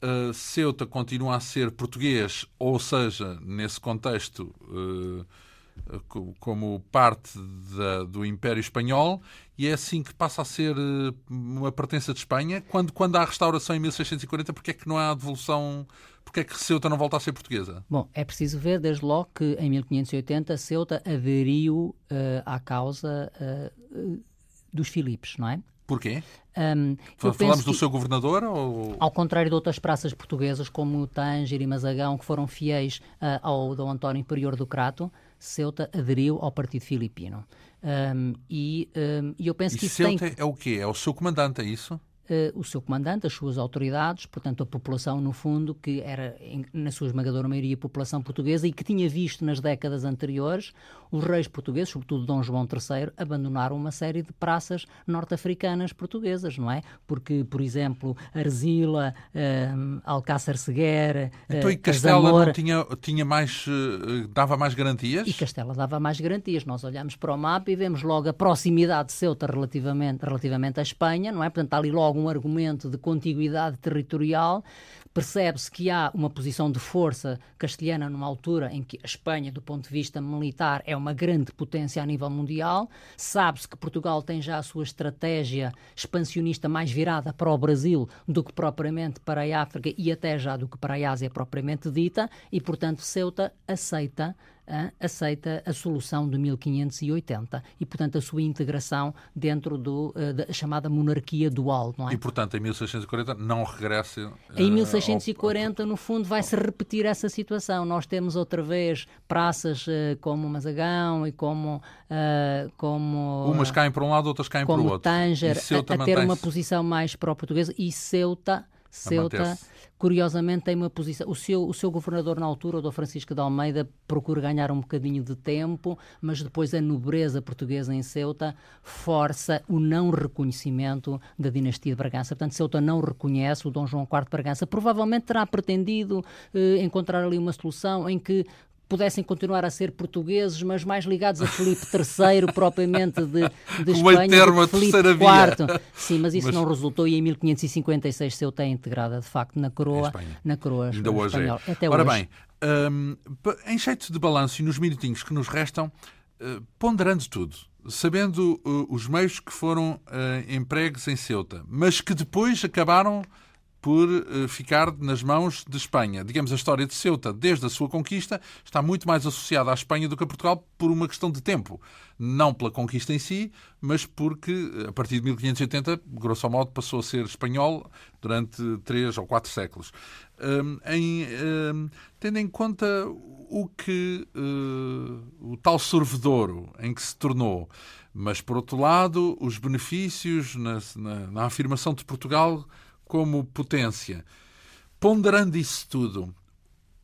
Uh, Ceuta continua a ser português, ou seja, nesse contexto, como parte da, do Império Espanhol, e é assim que passa a ser eh, uma pertença de Espanha. Quando, quando há a restauração em 1640, porque é que não há a devolução? Porque é que Ceuta não volta a ser portuguesa? Bom, é preciso ver desde logo que em 1580 Ceuta aderiu uh, à causa uh, dos Filipes, não é? Porquê? Um, Falamos do seu governador? Ou... Ao contrário de outras praças portuguesas, como Tanger e Mazagão, que foram fiéis uh, ao Dom António Imperior do Crato, Ceuta aderiu ao Partido Filipino. Um, e, um, eu penso e que isso Ceuta tem... é o quê? É o seu comandante, é isso? Uh, o seu comandante, as suas autoridades, portanto a população no fundo que era em, na sua esmagadora maioria população portuguesa e que tinha visto nas décadas anteriores os reis portugueses, sobretudo Dom João III, abandonaram uma série de praças norte-africanas portuguesas, não é? Porque, por exemplo, Arzila, uh, Alcácer Seguer, uh, então, e Castela não tinha, tinha mais, uh, dava mais garantias? E Castela dava mais garantias. Nós olhamos para o mapa e vemos logo a proximidade de Ceuta relativamente, relativamente à Espanha, não é? Portanto, ali logo um argumento de contiguidade territorial, percebe-se que há uma posição de força castelhana numa altura em que a Espanha, do ponto de vista militar, é uma grande potência a nível mundial. Sabe-se que Portugal tem já a sua estratégia expansionista mais virada para o Brasil do que propriamente para a África e até já do que para a Ásia propriamente dita, e, portanto, Ceuta aceita aceita a solução de 1580 e, portanto, a sua integração dentro do, uh, da chamada monarquia dual. Não é? E, portanto, em 1640 não regressa. Em 1640, ao... no fundo, vai-se repetir essa situação. Nós temos outra vez praças uh, como Mazagão e como. como Umas caem para um lado, outras caem para o outro. Tanger, a, a ter uma posição mais pró-portuguesa e Ceuta. Ceuta curiosamente tem uma posição. O seu, o seu governador na altura, o Dom Francisco de Almeida, procura ganhar um bocadinho de tempo, mas depois a nobreza portuguesa em Ceuta força o não reconhecimento da dinastia de Bragança. Portanto, Ceuta não reconhece o Dom João IV de Bragança. Provavelmente terá pretendido eh, encontrar ali uma solução em que pudessem continuar a ser portugueses, mas mais ligados a Filipe III, (laughs) propriamente de, de Espanha, do que Filipe IV. Sim, mas isso mas... não resultou e em 1556 Ceuta é integrada, de facto, na coroa, na coroa Ainda hoje é. espanhola. É. Até Ora hoje. bem, um, em jeito de balanço e nos minutinhos que nos restam, uh, ponderando tudo, sabendo uh, os meios que foram uh, empregues em Ceuta, mas que depois acabaram por uh, ficar nas mãos de Espanha. Digamos, a história de Ceuta, desde a sua conquista, está muito mais associada à Espanha do que a Portugal por uma questão de tempo. Não pela conquista em si, mas porque, a partir de 1580, grosso modo, passou a ser espanhol durante três ou quatro séculos. Um, em, um, tendo em conta o que uh, o tal sorvedouro em que se tornou, mas, por outro lado, os benefícios na, na, na afirmação de Portugal como potência. Ponderando isso tudo,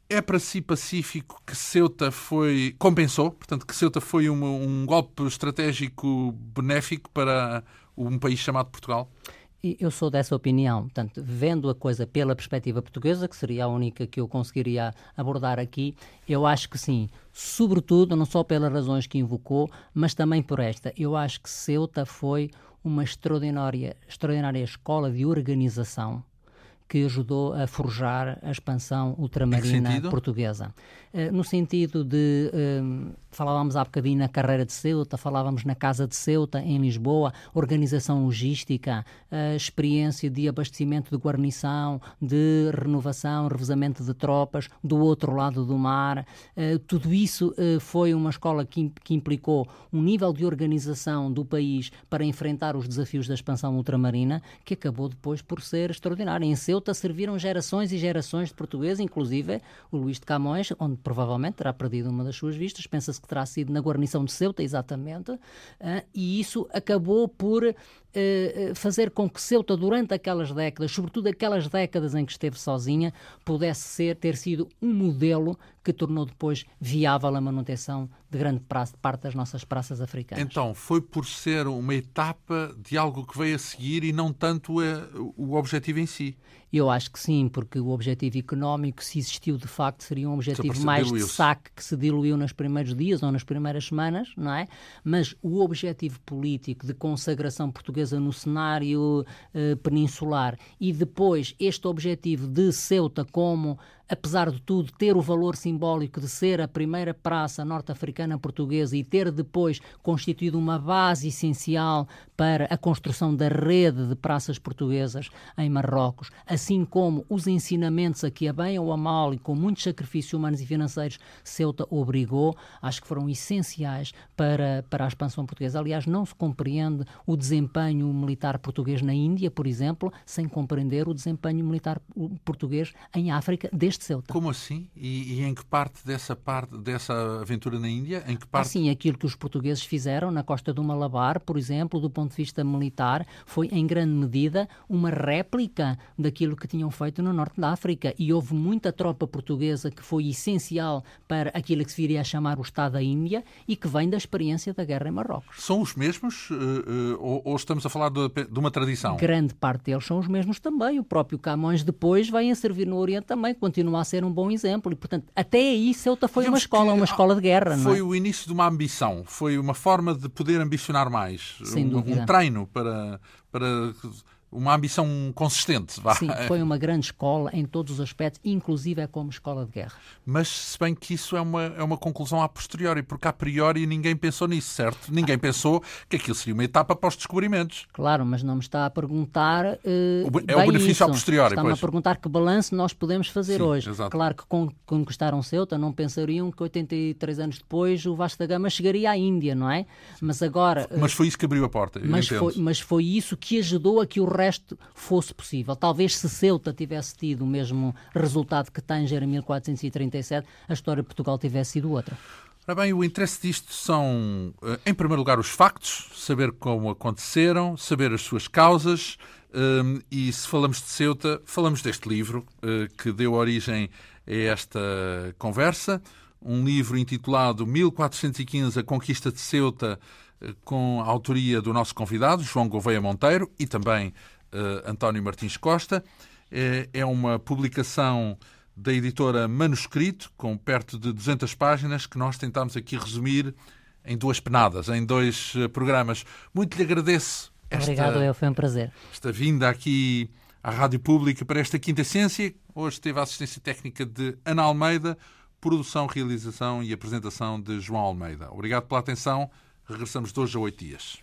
é para si pacífico que Ceuta foi. compensou? Portanto, que Ceuta foi um, um golpe estratégico benéfico para um país chamado Portugal? Eu sou dessa opinião. Portanto, vendo a coisa pela perspectiva portuguesa, que seria a única que eu conseguiria abordar aqui, eu acho que sim. Sobretudo, não só pelas razões que invocou, mas também por esta. Eu acho que Ceuta foi uma extraordinária, extraordinária escola de organização que ajudou a forjar a expansão ultramarina portuguesa. Uh, no sentido de, uh, falávamos há bocadinho na carreira de Ceuta, falávamos na Casa de Ceuta, em Lisboa, organização logística, uh, experiência de abastecimento de guarnição, de renovação, revezamento de tropas, do outro lado do mar. tudo isso foi uma escola que, que implicou um nível de organização do país para enfrentar os desafios da expansão ultramarina, que acabou depois por ser extraordinário. Em Ceuta serviram gerações e gerações de portugueses, inclusive o Luís de Camões, onde provavelmente terá perdido uma das suas vistas, pensa-se que terá sido na guarnição de Ceuta, exatamente, uh, e isso acabou por uh, fazer com que Ceuta, durante aquelas décadas, sobretudo aquelas décadas em que esteve sozinha, pudesse ser, ter sido um modelo que tornou depois viável a manutenção de grande parte das nossas praças africanas. Então, foi por ser uma etapa de algo que veio a seguir e não tanto o objetivo em si? Eu acho que sim, porque o objetivo económico, se existiu de facto, seria um objetivo mais de saque que se diluiu nos primeiros dias ou nas primeiras semanas, não é? Mas o objetivo político de consagração portuguesa no cenário eh, peninsular e depois este objetivo de Ceuta como apesar de tudo, ter o valor simbólico de ser a primeira praça norte-africana portuguesa e ter depois constituído uma base essencial para a construção da rede de praças portuguesas em Marrocos, assim como os ensinamentos a que a bem ou a mal e com muitos sacrifícios humanos e financeiros Ceuta obrigou, acho que foram essenciais para, para a expansão portuguesa. Aliás, não se compreende o desempenho militar português na Índia, por exemplo, sem compreender o desempenho militar português em África deste de Ceuta. Como assim? E, e, em que parte dessa parte dessa aventura na Índia? Em que parte? Assim, aquilo que os portugueses fizeram na costa do Malabar, por exemplo, do ponto de vista militar, foi em grande medida uma réplica daquilo que tinham feito no norte da África e houve muita tropa portuguesa que foi essencial para aquilo que se viria a chamar o Estado da Índia e que vem da experiência da guerra em Marrocos. São os mesmos uh, uh, ou, ou, estamos a falar de, de, uma tradição? Grande parte deles são os mesmos também. O próprio Camões depois vem a servir no Oriente também, continua continua a ser um bom exemplo. E, portanto, até aí Ceuta foi Digamos uma escola, uma escola de guerra. Foi é? o início de uma ambição, foi uma forma de poder ambicionar mais. Sem um, dúvida. um treino para, para uma ambição consistente. Vá. Sim, foi uma grande escola em todos os aspectos, inclusive é como escola de guerra. Mas se bem que isso é uma, é uma conclusão a posteriori, porque a priori ninguém pensou nisso, certo? Ninguém ah. pensou que aquilo seria uma etapa para os descobrimentos. Claro, mas não me está a perguntar. Uh, é o benefício isso. a posteriori. Está-me a perguntar que balanço nós podemos fazer Sim, hoje. Exato. Claro que conquistaram Ceuta, não pensariam que 83 anos depois o Vasco da Gama chegaria à Índia, não é? Mas agora. Mas foi isso que abriu a porta. Mas foi, mas foi isso que ajudou a que o resto fosse fosse possível. Talvez se Ceuta tivesse tido o mesmo resultado que Tanger em 1437, a história de Portugal tivesse sido outra. Ora bem, o interesse disto são, eh, em primeiro lugar, os factos, saber como aconteceram, saber as suas causas, um, e se falamos de Ceuta, falamos deste livro uh, que deu origem a esta conversa, um livro intitulado 1415, A Conquista de Ceuta, uh, com a autoria do nosso convidado, João Gouveia Monteiro, e também António Martins Costa. É, é uma publicação da editora Manuscrito, com perto de 200 páginas, que nós tentamos aqui resumir em duas penadas, em dois uh, programas. Muito lhe agradeço. Esta, Obrigado, eu, foi um prazer. Esta vinda aqui à Rádio Pública para esta Quinta Essência. Hoje teve a assistência técnica de Ana Almeida, produção, realização e apresentação de João Almeida. Obrigado pela atenção. Regressamos de hoje a oito dias.